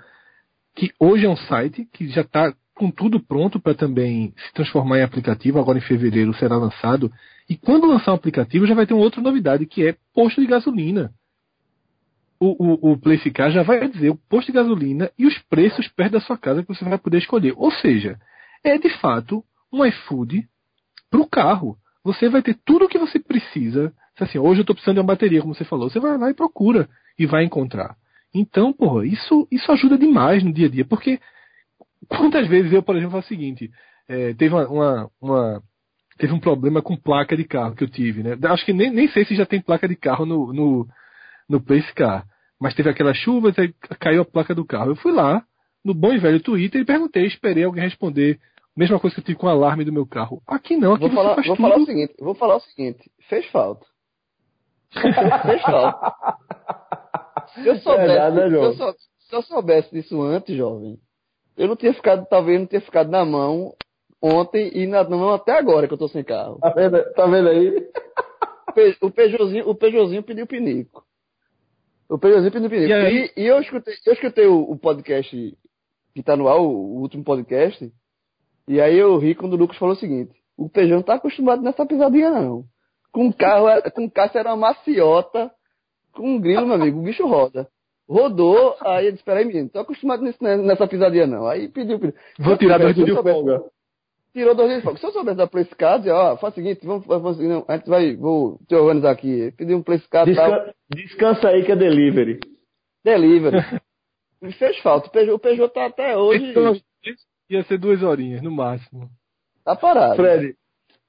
que hoje é um site que já está com tudo pronto para também se transformar em aplicativo, agora em fevereiro será lançado, e quando lançar o aplicativo já vai ter uma outra novidade, que é posto de gasolina. O, o, o Place Car já vai dizer o posto de gasolina e os preços perto da sua casa que você vai poder escolher. Ou seja, é de fato um iFood para o carro. Você vai ter tudo o que você precisa. Assim, hoje eu estou precisando de uma bateria, como você falou. Você vai lá e procura e vai encontrar. Então, porra, isso, isso ajuda demais no dia a dia. Porque quantas vezes eu, por exemplo, faço o seguinte: é, teve uma, uma, uma, teve um problema com placa de carro que eu tive, né? Acho que nem, nem sei se já tem placa de carro no, no, no Place Car. Mas teve aquelas chuvas, aí caiu a placa do carro. Eu fui lá, no bom e velho Twitter, e perguntei, esperei alguém responder. Mesma coisa que eu tive com o alarme do meu carro. Aqui não, aqui vou falar, vou falar o seguinte, vou falar o seguinte, fez falta. fez falta. Se eu soubesse, Verdade, né, se, eu sou, se eu soubesse disso antes, jovem, eu não tinha ficado, talvez não tinha ficado na mão ontem e na mão até agora que eu tô sem carro. Tá vendo, tá vendo aí? O Peugeotzinho, o Peugeotzinho pediu pinico. O pediu pinico. E, e, e, eu escutei, eu escutei o, o, podcast que tá no ar, o, o, último podcast, e aí eu ri quando o Lucas falou o seguinte, o Peugeot não tá acostumado nessa pisadinha não. Com o carro, com o carro era uma maciota, com um grilo, meu amigo, o bicho roda. Rodou, aí ele disse, peraí, menino, tô acostumado nesse, nessa pisadinha não. Aí pediu, pediu. Vou tirar dois de folga. Tirou dois dias de folga. Se eu soubesse da Place Card, ó, faz o seguinte, vamos, vamos não, a gente vai, vou te organizar aqui. Pedir um Place Card Descan tal. Descansa aí que é delivery. Delivery. Me fez falta. O Peugeot, o Peugeot tá até hoje... Então, ia ser duas horinhas, no máximo. Tá parado. Fred,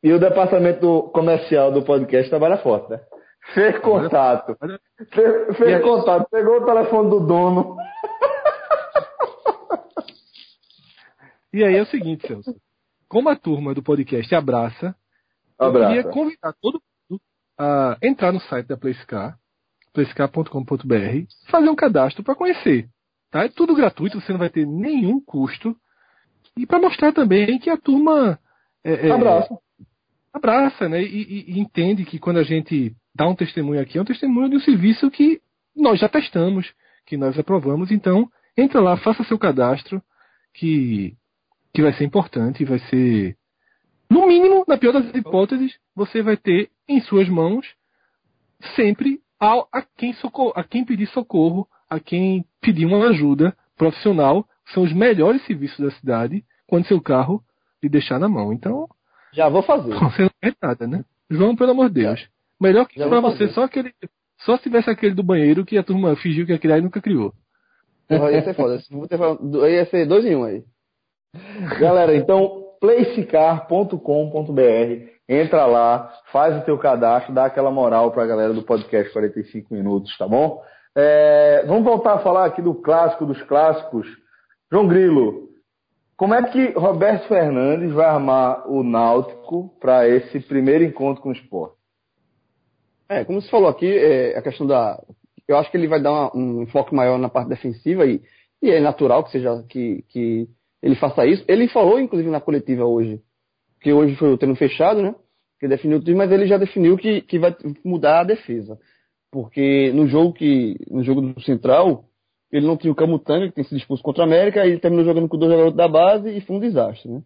e o departamento comercial do podcast trabalha forte, né? Fez contato. Fez, fez contato. Pegou o telefone do dono. E aí é o seguinte, Celso. Como a turma do podcast abraça, abraça. eu queria convidar todo mundo a entrar no site da Placecar, placecar.com.br, fazer um cadastro para conhecer. Tá? É tudo gratuito, você não vai ter nenhum custo. E para mostrar também que a turma é, é, abraça. abraça, né? E, e, entende que quando a gente dar um testemunho aqui é um testemunho de um serviço que nós já testamos, que nós aprovamos. Então, entra lá, faça seu cadastro, que, que vai ser importante, vai ser. No mínimo, na pior das hipóteses, você vai ter em suas mãos sempre a, a, quem, socorro, a quem pedir socorro, a quem pedir uma ajuda profissional. São os melhores serviços da cidade quando seu carro lhe deixar na mão. Então. Já vou fazer. Você não é nada, né? João, pelo amor de Deus. Melhor que pra você, só aquele. Só se tivesse aquele do banheiro que a turma fingiu que ia criar e nunca criou. ia ser foda. Ia ser dois em um aí. Galera, então, placecar.com.br. Entra lá, faz o teu cadastro, dá aquela moral pra galera do podcast 45 minutos, tá bom? É, vamos voltar a falar aqui do clássico dos clássicos. João Grilo, como é que Roberto Fernandes vai armar o Náutico para esse primeiro encontro com o esporte? É, como você falou aqui, é, a questão da. Eu acho que ele vai dar uma, um enfoque maior na parte defensiva e, e é natural que seja que, que ele faça isso. Ele falou, inclusive, na coletiva hoje, que hoje foi o treino fechado, né? Que definiu tudo, mas ele já definiu que, que vai mudar a defesa. Porque no jogo que. No jogo do Central, ele não tinha o Camutanga, que tem sido expulso contra a América, e ele terminou jogando com dois jogadores da base e foi um desastre, né?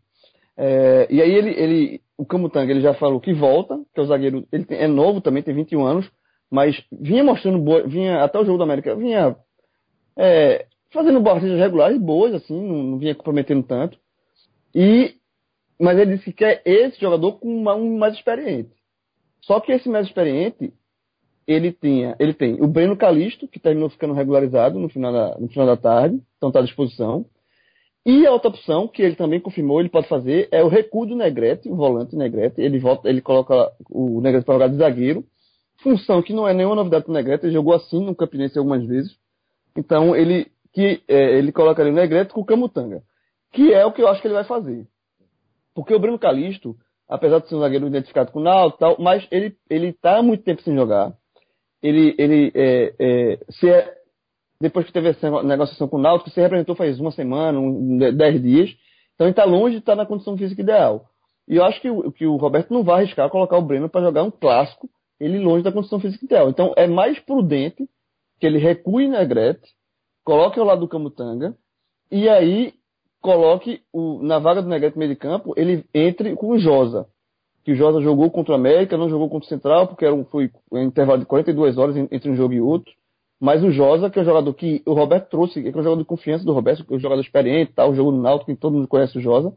É, e aí ele, ele, o Camutanga ele já falou que volta, que é o zagueiro, ele tem, é novo também, tem 21 anos, mas vinha mostrando boa, vinha até o jogo da América, vinha é, fazendo partidas regulares boas, assim, não, não, vinha comprometendo tanto. E, mas ele disse que quer esse jogador com uma, um mais experiente. Só que esse mais experiente, ele tinha, ele tem o Breno Calisto, que terminou ficando regularizado no final da, no final da tarde, então está à disposição. E a outra opção, que ele também confirmou, ele pode fazer, é o recuo do Negrete, o volante Negrete. Ele volta, ele coloca o Negrete para jogar de zagueiro. Função que não é nenhuma novidade para o Negrete, ele jogou assim no Campinense algumas vezes. Então ele, que, é, ele coloca ali o Negrete com o Camutanga. Que é o que eu acho que ele vai fazer. Porque o Bruno Calisto, apesar de ser um zagueiro identificado com o Naldo tal, mas ele, ele tá muito tempo sem jogar. Ele, ele é, é, se é, depois que teve essa negociação com o Náutico, se representou faz uma semana, um, dez dias. Então ele está longe de estar na condição física ideal. E eu acho que o, que o Roberto não vai arriscar colocar o Breno para jogar um clássico, ele longe da condição física ideal. Então é mais prudente que ele recue Negrete, coloque ao lado do Camutanga, e aí coloque o, na vaga do Negrete meio de campo, ele entre com o Josa. Que o Josa jogou contra o América, não jogou contra o Central, porque era um, foi um intervalo de 42 horas entre um jogo e outro. Mas o Josa, que é o jogador que o Roberto trouxe, que é o jogador de confiança do Roberto, que é o jogador experiente, tá, o jogo do Náutico, que todo mundo conhece o Josa,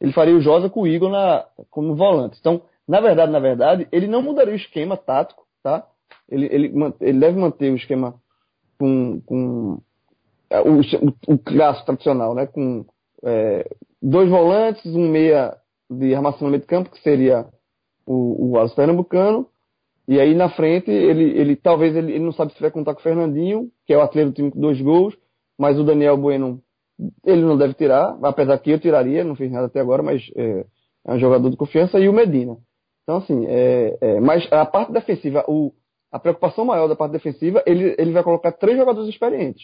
ele faria o Josa com o Igor na, como volante. Então, na verdade, na verdade, ele não mudaria o esquema tático, tá? Ele, ele, ele deve manter o esquema com, com o, o, o clássico tradicional, né? Com é, dois volantes, um meia de armação no meio de campo, que seria o, o Alisson Pernambucano, e aí na frente, ele, ele talvez ele, ele, não sabe se vai contar com o Fernandinho, que é o atleta do time com dois gols, mas o Daniel Bueno ele não deve tirar, apesar que eu tiraria, não fez nada até agora, mas é, é um jogador de confiança, e o Medina. Então, assim, é, é, mas a parte defensiva, o, a preocupação maior da parte defensiva, ele, ele vai colocar três jogadores experientes.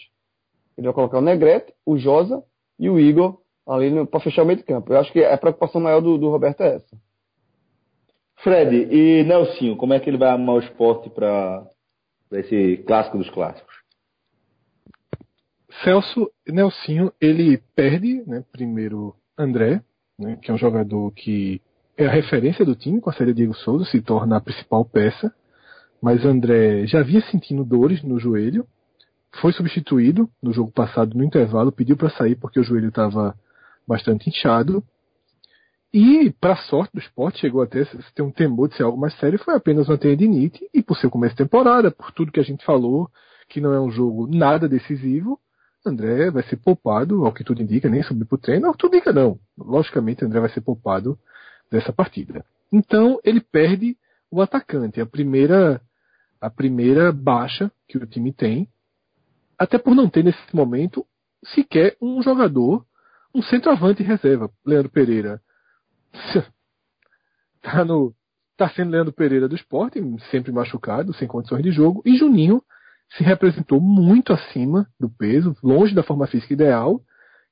Ele vai colocar o Negrete, o Josa e o Igor ali para fechar o meio de campo. Eu acho que a preocupação maior do, do Roberto é essa. Fred, e Nelsinho, como é que ele vai armar o esporte para esse clássico dos clássicos? Celso Nelsinho, ele perde, né, primeiro André, né, que é um jogador que é a referência do time, com a série Diego Souza, se torna a principal peça, mas André já vinha sentindo dores no joelho, foi substituído no jogo passado no intervalo, pediu para sair porque o joelho estava bastante inchado. E, para sorte do esporte, chegou até ter um temor de ser algo mais sério, foi apenas uma tendinite, e por ser começo de temporada, por tudo que a gente falou, que não é um jogo nada decisivo, André vai ser poupado, ao que tudo indica, nem subir para o treino, ao que tudo indica não. Logicamente, André vai ser poupado dessa partida. Então, ele perde o atacante, a primeira, a primeira baixa que o time tem, até por não ter nesse momento sequer um jogador, um centroavante reserva. Leandro Pereira tá no tá sendo Leandro Pereira do esporte, sempre machucado, sem condições de jogo, e Juninho se representou muito acima do peso, longe da forma física ideal,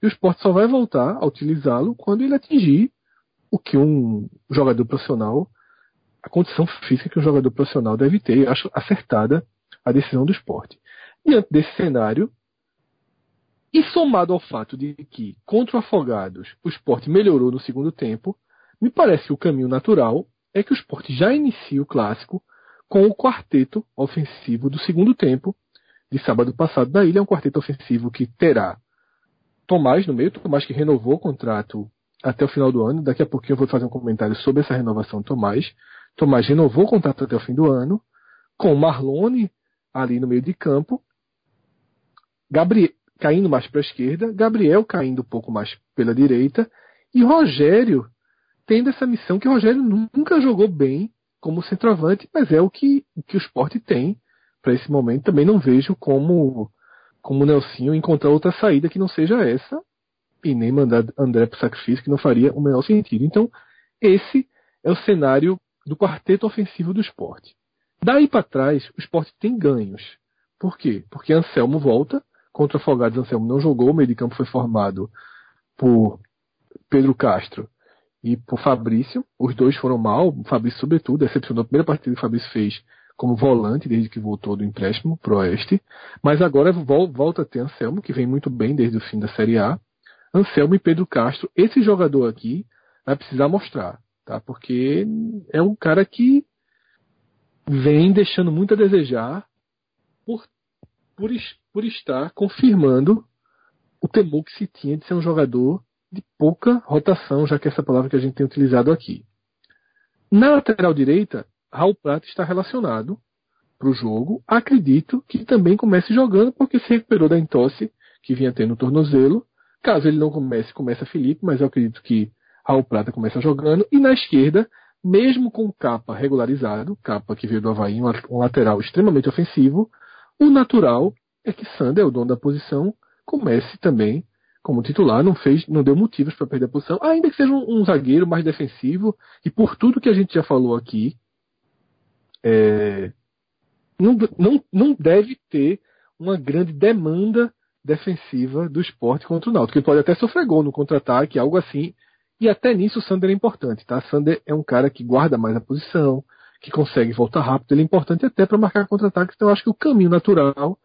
e o esporte só vai voltar a utilizá-lo quando ele atingir o que um jogador profissional, a condição física que um jogador profissional deve ter. Acho acertada a decisão do esporte. Diante desse cenário, e somado ao fato de que, contra o Afogados, o esporte melhorou no segundo tempo, me parece que o caminho natural é que o esporte já inicie o clássico com o quarteto ofensivo do segundo tempo de sábado passado da ilha. Um quarteto ofensivo que terá Tomás no meio, Tomás que renovou o contrato até o final do ano. Daqui a pouquinho eu vou fazer um comentário sobre essa renovação de Tomás. Tomás renovou o contrato até o fim do ano, com Marlone ali no meio de campo, Gabriel caindo mais para a esquerda, Gabriel caindo um pouco mais pela direita, e Rogério tendo essa missão que Rogério nunca jogou bem como centroavante, mas é o que, o, que o esporte tem para esse momento. Também não vejo como, como o Nelsinho encontrar outra saída que não seja essa, e nem mandar André para o sacrifício, que não faria o menor sentido. Então, esse é o cenário do quarteto ofensivo do esporte. Daí para trás, o esporte tem ganhos. Por quê? Porque Anselmo volta, contra o Afogados Anselmo não jogou, o meio de campo foi formado por Pedro Castro e por Fabrício. Os dois foram mal, o Fabrício sobretudo, decepcionou a primeira partida que o Fabrício fez como volante desde que voltou do empréstimo pro Oeste. Mas agora volta a ter Anselmo, que vem muito bem desde o fim da Série A. Anselmo e Pedro Castro, esse jogador aqui vai precisar mostrar, tá? Porque é um cara que vem deixando muito a desejar por, por, por estar confirmando o temor que se tinha de ser um jogador de pouca rotação, já que é essa palavra que a gente tem utilizado aqui. Na lateral direita, Raul Prata está relacionado para o jogo. Acredito que também comece jogando, porque se recuperou da entosse que vinha tendo no tornozelo. Caso ele não comece, começa Felipe, mas eu acredito que Raul Prata começa jogando. E na esquerda, mesmo com capa regularizado, capa que veio do Havaí, um lateral extremamente ofensivo, o natural é que Sander, o dono da posição, comece também como titular, não fez, não deu motivos para perder a posição, ainda que seja um, um, zagueiro mais defensivo, e por tudo que a gente já falou aqui, é, não, não, não deve ter uma grande demanda defensiva do esporte contra o Náutico. Ele pode até sofrer gol no contra-ataque, algo assim, e até nisso o Sander é importante, tá? Sander é um cara que guarda mais a posição, que consegue voltar rápido, ele é importante até para marcar contra-ataques, então eu acho que o caminho natural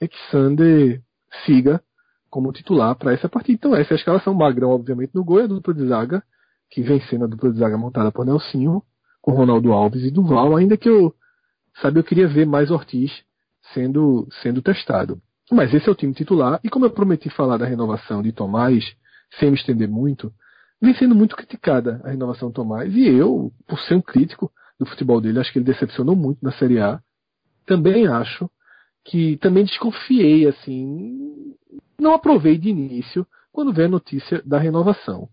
é que Sander siga como titular para essa partida. Então essa é a escalação. Magrão, obviamente, no gol, é a dupla de zaga, que vem sendo a dupla de zaga montada por Nelsinho, com Ronaldo Alves e Duval, ainda que eu, sabe, eu queria ver mais Ortiz sendo, sendo testado. Mas esse é o time titular, e como eu prometi falar da renovação de Tomás, sem me estender muito, vem sendo muito criticada a renovação do Tomás, e eu, por ser um crítico do futebol dele, acho que ele decepcionou muito na Série A. Também acho que também desconfiei, assim, não aprovei de início quando veio a notícia da renovação.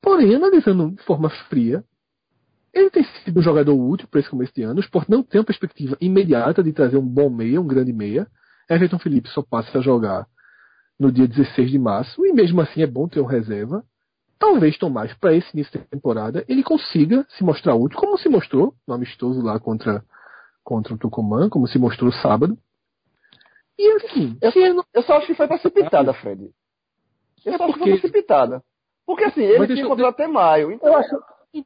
Porém, analisando de forma fria, ele tem sido um jogador útil para esse começo de ano. O Sport não tem uma perspectiva imediata de trazer um bom meia, um grande meia. Everton Felipe só passa a jogar no dia 16 de março, e mesmo assim é bom ter um reserva. Talvez Tomás, para esse início de temporada, ele consiga se mostrar útil, como se mostrou no amistoso lá contra, contra o Tucumã, como se mostrou sábado. E assim, eu, eu, eu só acho que foi precipitada, Fred. Eu é só acho que foi precipitada. Porque assim, ele tinha contrato até maio. Então... Eu acho,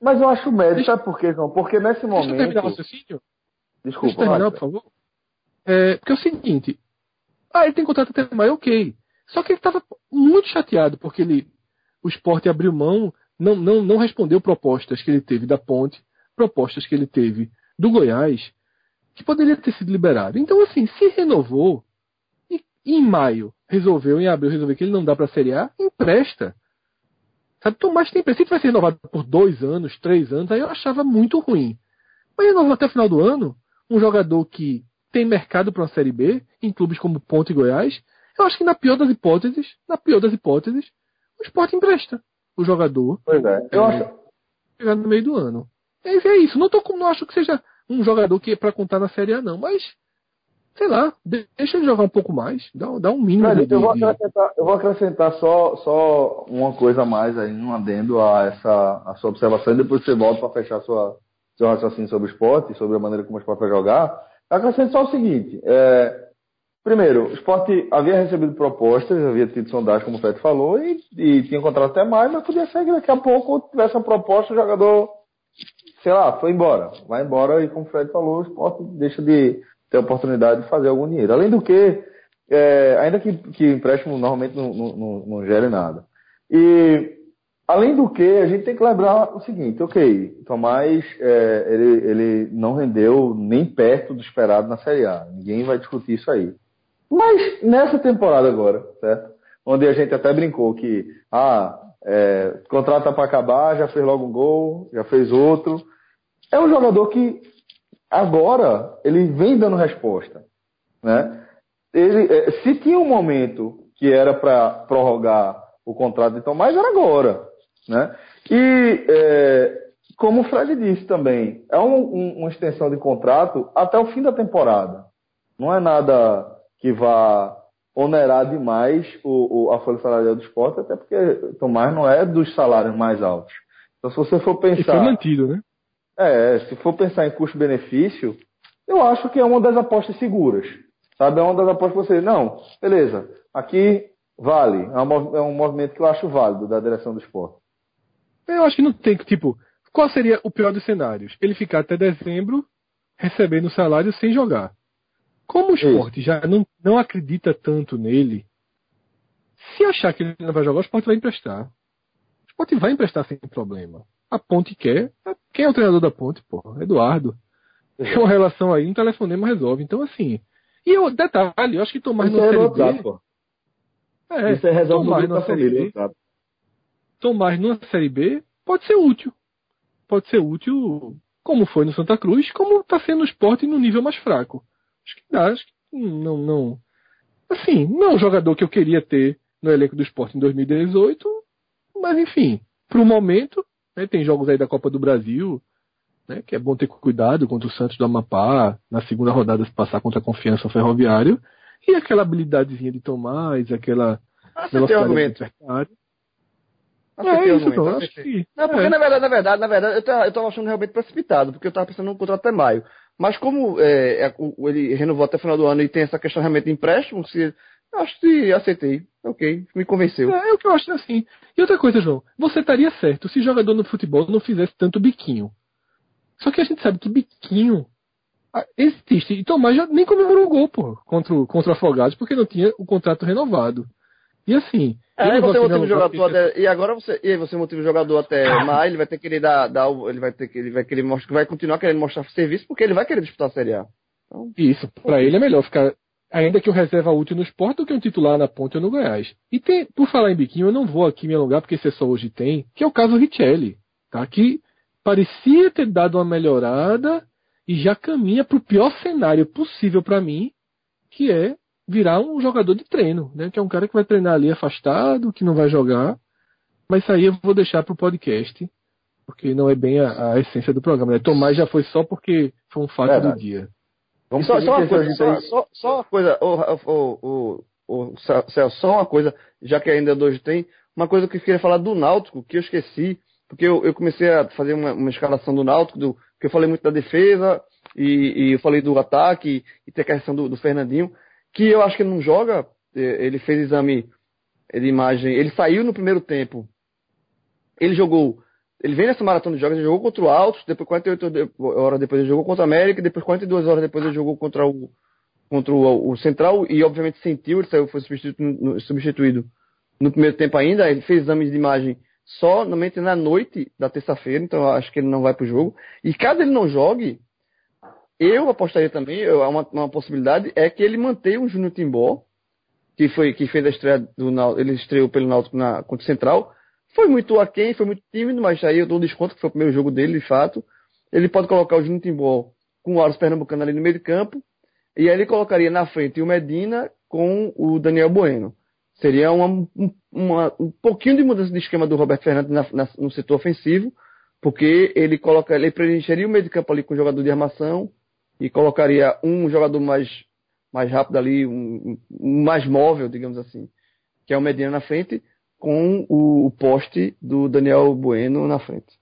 mas eu acho médio, deixa... sabe por quê, João? Porque nesse momento. Deixa eu terminar o raciocínio? Desculpa. Deixa eu terminar, por favor. É, porque é o seguinte. Ah, ele tem contrato até maio, ok. Só que ele estava muito chateado porque ele, o esporte abriu mão, não, não, não respondeu propostas que ele teve da Ponte, propostas que ele teve do Goiás, que poderia ter sido liberado. Então, assim, se renovou, em maio resolveu, em abril resolveu que ele não dá para a Série A, empresta. Sabe, Tomás tem Se vai ser renovado por dois anos, três anos, aí eu achava muito ruim. Mas renovou até o final do ano, um jogador que tem mercado para uma Série B, em clubes como Ponte e Goiás, eu acho que na pior das hipóteses, na pior das hipóteses, o esporte empresta o jogador. Pois é, eu acho. Chegar no meio do ano. É, é isso. Não, tô, não acho que seja um jogador que é para contar na Série A, não. Mas sei lá, deixa ele jogar um pouco mais, dá, dá um mínimo. de, eu, vou acrescentar, eu vou acrescentar só, só uma coisa a mais aí, um adendo a essa a sua observação, e depois você volta para fechar sua, seu raciocínio sobre o esporte, sobre a maneira como o esporte vai jogar. Acrescento só o seguinte: é, primeiro, o esporte havia recebido propostas, havia tido sondagem, como o Fred falou, e, e tinha contrato até mais, mas podia ser que daqui a pouco tivesse uma proposta, o jogador, sei lá, foi embora. Vai embora e, como o Fred falou, o esporte deixa de ter a oportunidade de fazer algum dinheiro. Além do que, é, ainda que, que empréstimo normalmente não, não, não, gere nada. E, além do que, a gente tem que lembrar o seguinte, ok, Tomás, é, ele, ele não rendeu nem perto do esperado na Série A. Ninguém vai discutir isso aí. Mas, nessa temporada agora, certo? Onde a gente até brincou que, ah, é, contrato tá para acabar, já fez logo um gol, já fez outro. É um jogador que Agora, ele vem dando resposta. Né? Ele, é, se tinha um momento que era para prorrogar o contrato de Tomás, era agora. Né? E, é, como o Fred disse também, é um, um, uma extensão de contrato até o fim da temporada. Não é nada que vá onerar demais o, o, a folha salarial do esporte, até porque Tomás não é dos salários mais altos. Então, se você for pensar. E foi mantido, né? É, se for pensar em custo-benefício, eu acho que é uma das apostas seguras. Sabe? É uma das apostas que você. Não, beleza, aqui vale. É um, é um movimento que eu acho válido da direção do esporte. Eu acho que não tem que, tipo, qual seria o pior dos cenários? Ele ficar até dezembro recebendo salário sem jogar. Como o esporte já não, não acredita tanto nele, se achar que ele não vai jogar, o esporte vai emprestar. O esporte vai emprestar sem problema. A Ponte quer. Quem é o treinador da Ponte, pô? Eduardo. Tem uma relação aí, um telefonema resolve. Então, assim. E o detalhe, eu acho que Tomás no é Série B. Pô. É, Isso é resolve Tomás na Série B. Tomás numa Série B pode ser útil. Pode ser útil, como foi no Santa Cruz, como está sendo o esporte no nível mais fraco. Acho que dá, acho que não, não. Assim, não é um jogador que eu queria ter no elenco do esporte em 2018, mas enfim, para o momento, né? Tem jogos aí da Copa do Brasil, né? que é bom ter cuidado contra o Santos do Amapá, na segunda rodada se passar contra a Confiança Ferroviário, e aquela habilidadezinha de Tomás, aquela ah, velocidade argumento. É isso, não, acho que... Não, porque é. na verdade, na verdade, na verdade, eu tava, eu tava achando realmente precipitado, porque eu tava pensando no contrato até maio. Mas como é, é, ele renovou até o final do ano e tem essa questão realmente de empréstimo, se Acho que aceitei. Ok, me convenceu. É, é o que eu acho assim. E outra coisa, João, você estaria certo se jogador no futebol não fizesse tanto biquinho. Só que a gente sabe que biquinho ah, existe. E Tomás já nem comemorou o gol, pô, contra, o, contra o Afogados, porque não tinha o contrato renovado. E assim. É, você motiva o jogador até, E agora você. E aí você motiva o jogador até maio, ele vai ter que querer dar, dar. Ele vai ter que. Ele vai querer mostrar. Vai continuar querendo mostrar serviço porque ele vai querer disputar a Série A. Então... Isso, para ele é melhor ficar ainda que o reserva útil no esporte do que um titular na ponte ou no Goiás. E tem, por falar em biquinho, eu não vou aqui me alongar porque esse é só hoje tem, que é o caso Richelli, tá? Que parecia ter dado uma melhorada e já caminha para o pior cenário possível para mim, que é virar um jogador de treino, né? Que é um cara que vai treinar ali afastado, que não vai jogar. Mas isso aí eu vou deixar para o podcast, porque não é bem a, a essência do programa. Né? Tomás já foi só porque foi um fato Verdade. do dia. Vamos só, só, uma coisa, só, só, só, uma coisa, o, o, o, Celso, só uma coisa, já que ainda hoje tem, uma coisa que eu queria falar do Náutico, que eu esqueci, porque eu, eu comecei a fazer uma, uma escalação do Náutico, do, que eu falei muito da defesa, e, e eu falei do ataque, e tem a questão do, do, Fernandinho, que eu acho que ele não joga, é, ele fez exame de imagem, ele saiu no primeiro tempo, ele jogou ele vem nessa maratona de jogos, ele jogou contra o Altos, depois 48 horas depois ele jogou contra o América, depois 42 horas depois ele jogou contra o, contra o, o Central e obviamente sentiu, ele saiu, foi substituído, substituído no primeiro tempo ainda, ele fez exames de imagem só na noite da terça-feira, então acho que ele não vai para o jogo. E caso ele não jogue, eu apostaria também, uma, uma possibilidade é que ele mantenha o Júnior Timbó, que foi que fez a estreia do ele estreou pelo Náutico na contra o Central, foi muito aquém, foi muito tímido, mas aí eu dou desconto que foi o primeiro jogo dele, de fato. Ele pode colocar o Júnior Timbó com o Aros Pernambucano ali no meio de campo. E aí ele colocaria na frente o Medina com o Daniel Bueno. Seria uma, uma, um pouquinho de mudança de esquema do Roberto Fernandes na, na, no setor ofensivo, porque ele coloca, ele preencheria o meio de campo ali com o jogador de armação e colocaria um jogador mais, mais rápido ali, um, um mais móvel, digamos assim, que é o Medina na frente, com o, o poste do Daniel Bueno na frente.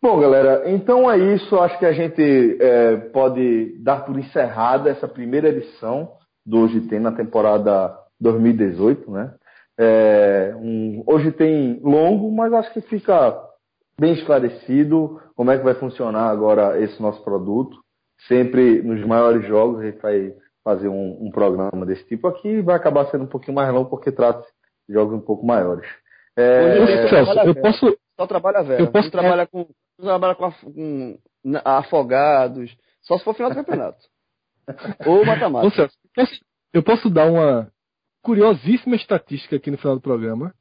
Bom, galera, então é isso. Acho que a gente é, pode dar por encerrada essa primeira edição do Hoje Tem na temporada 2018, né? É, um, hoje tem longo, mas acho que fica bem esclarecido como é que vai funcionar agora esse nosso produto. Sempre nos maiores jogos a gente vai fazer um, um programa desse tipo aqui. Vai acabar sendo um pouquinho mais longo porque trata-se jogos um pouco maiores. É, é, Celso, eu posso. Só trabalha velho. Eu posso trabalhar com, trabalha com, com, afogados. Só se for final do campeonato. Ou matemática. eu posso dar uma curiosíssima estatística aqui no final do programa.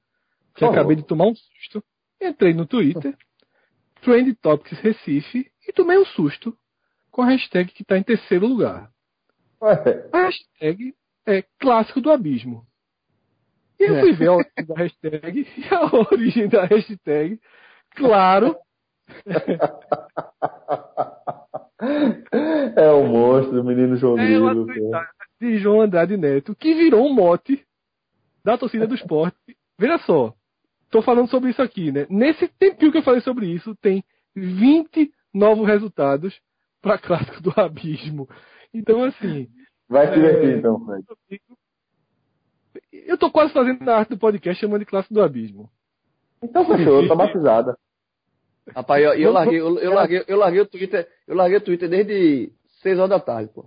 Que acabei de tomar um susto. Entrei no Twitter, Trend Topics Recife, e tomei um susto com a hashtag que está em terceiro lugar. Ué. A hashtag é clássico do abismo. E eu fui ver a origem da hashtag e a origem da hashtag, claro. É o monstro, o menino João é Grilo. de João Andrade Neto, que virou um mote da torcida do esporte. Veja só, tô falando sobre isso aqui, né? Nesse tempinho que eu falei sobre isso, tem 20 novos resultados para clássico do abismo. Então, assim. Vai se divertir, é, então, Fred. Eu tô quase fazendo na arte do podcast chamando de classe do abismo. Então fechou, tá batizada. Rapaz, eu, eu, larguei, eu, eu, larguei, eu larguei o Twitter, eu larguei o Twitter desde 6 horas da tarde, pô.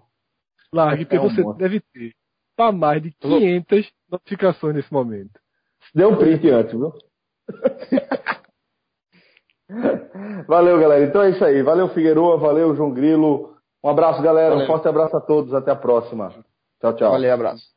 Largue, porque é um você deve ter para mais de 500 notificações nesse momento. Deu um print antes, viu? valeu, galera. Então é isso aí. Valeu, Figueroa. Valeu, João Grilo. Um abraço, galera. Valeu. Um forte abraço a todos. Até a próxima. Tchau, tchau. Valeu, abraço.